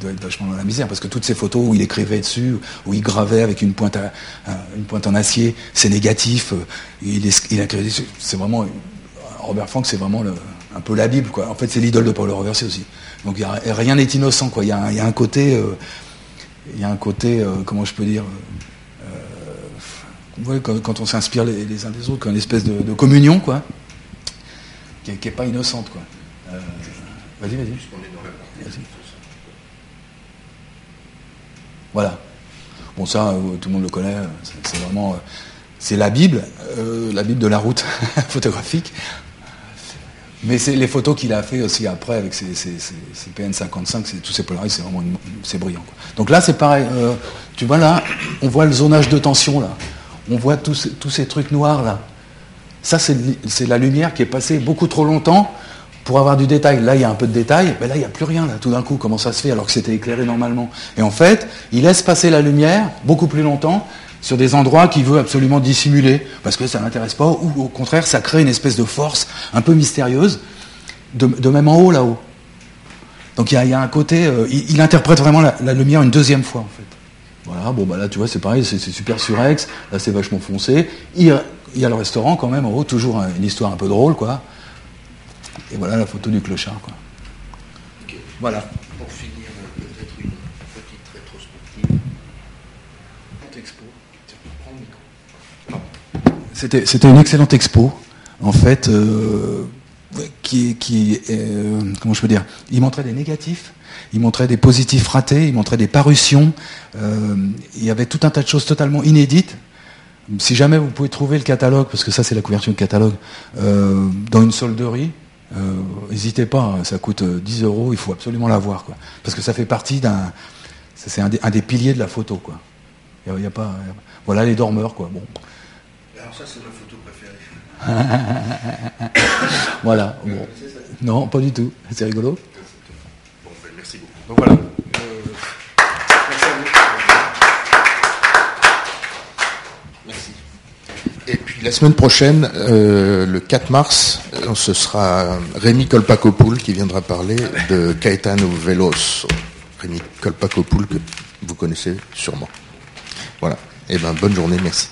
Speaker 2: doit être vachement dans la misère, parce que toutes ces photos où il écrivait dessus, où il gravait avec une pointe, une pointe en acier, c'est négatif, il, il a c'est vraiment, Robert Frank c'est vraiment un peu la Bible, quoi. En fait c'est l'idole de Paul Reversé aussi. Donc rien n'est innocent, quoi. Il y, a, un côté, il y a un côté, euh, euh, comment je peux dire, euh, quand, on s'inspire les, uns des autres, une espèce de, communion, quoi, qui n'est pas innocente, quoi. vas-y, vas-y. Voilà. Bon, ça, tout le monde le connaît. C'est vraiment, c'est la Bible, la Bible de la route photographique. Mais c'est les photos qu'il a fait aussi après avec ses, PN55, tous ces Polaroids, c'est vraiment brillant. Donc là, c'est pareil. Euh, tu vois là, on voit le zonage de tension là. On voit tous, tous ces trucs noirs là. Ça, c'est la lumière qui est passée beaucoup trop longtemps pour avoir du détail. Là, il y a un peu de détail, mais là, il n'y a plus rien, là, tout d'un coup. Comment ça se fait alors que c'était éclairé normalement? Et en fait, il laisse passer la lumière beaucoup plus longtemps, sur des endroits qu'il veut absolument dissimuler, parce que ça n'intéresse pas, ou au contraire, ça crée une espèce de force un peu mystérieuse, de, même en haut là-haut. Donc il y, a un côté, euh, il, interprète vraiment la, lumière une deuxième fois en fait. Voilà, bon bah là tu vois c'est pareil, c'est super surex, là c'est vachement foncé. Il, y a le restaurant quand même en haut, toujours une histoire un peu drôle quoi. Et voilà la photo du clochard quoi. Voilà. C'était une excellente expo, en fait, euh, qui, euh, comment je peux dire, il montrait des négatifs, il montrait des positifs ratés, il montrait des parutions. Euh, il y avait tout un tas de choses totalement inédites. Si jamais vous pouvez trouver le catalogue, parce que ça c'est la couverture du catalogue, dans une solderie, n'hésitez pas, ça coûte 10 euros, il faut absolument l'avoir. Parce que ça fait partie d'un, c'est un, des piliers de la photo, quoi. Il y a, pas, voilà les dormeurs, quoi. Bon.
Speaker 3: Ça c'est ma photo préférée.
Speaker 2: voilà. Non, pas du tout. C'est rigolo.
Speaker 3: Bon, ben, merci beaucoup.
Speaker 6: Donc voilà.
Speaker 1: Merci. Et puis la semaine prochaine, euh, le 4 mars, euh, ce sera Rémi Kolpakopoul qui viendra parler de Caetano Veloso. Rémi Kolpakopoul que vous connaissez sûrement. Voilà. Et ben bonne journée, merci.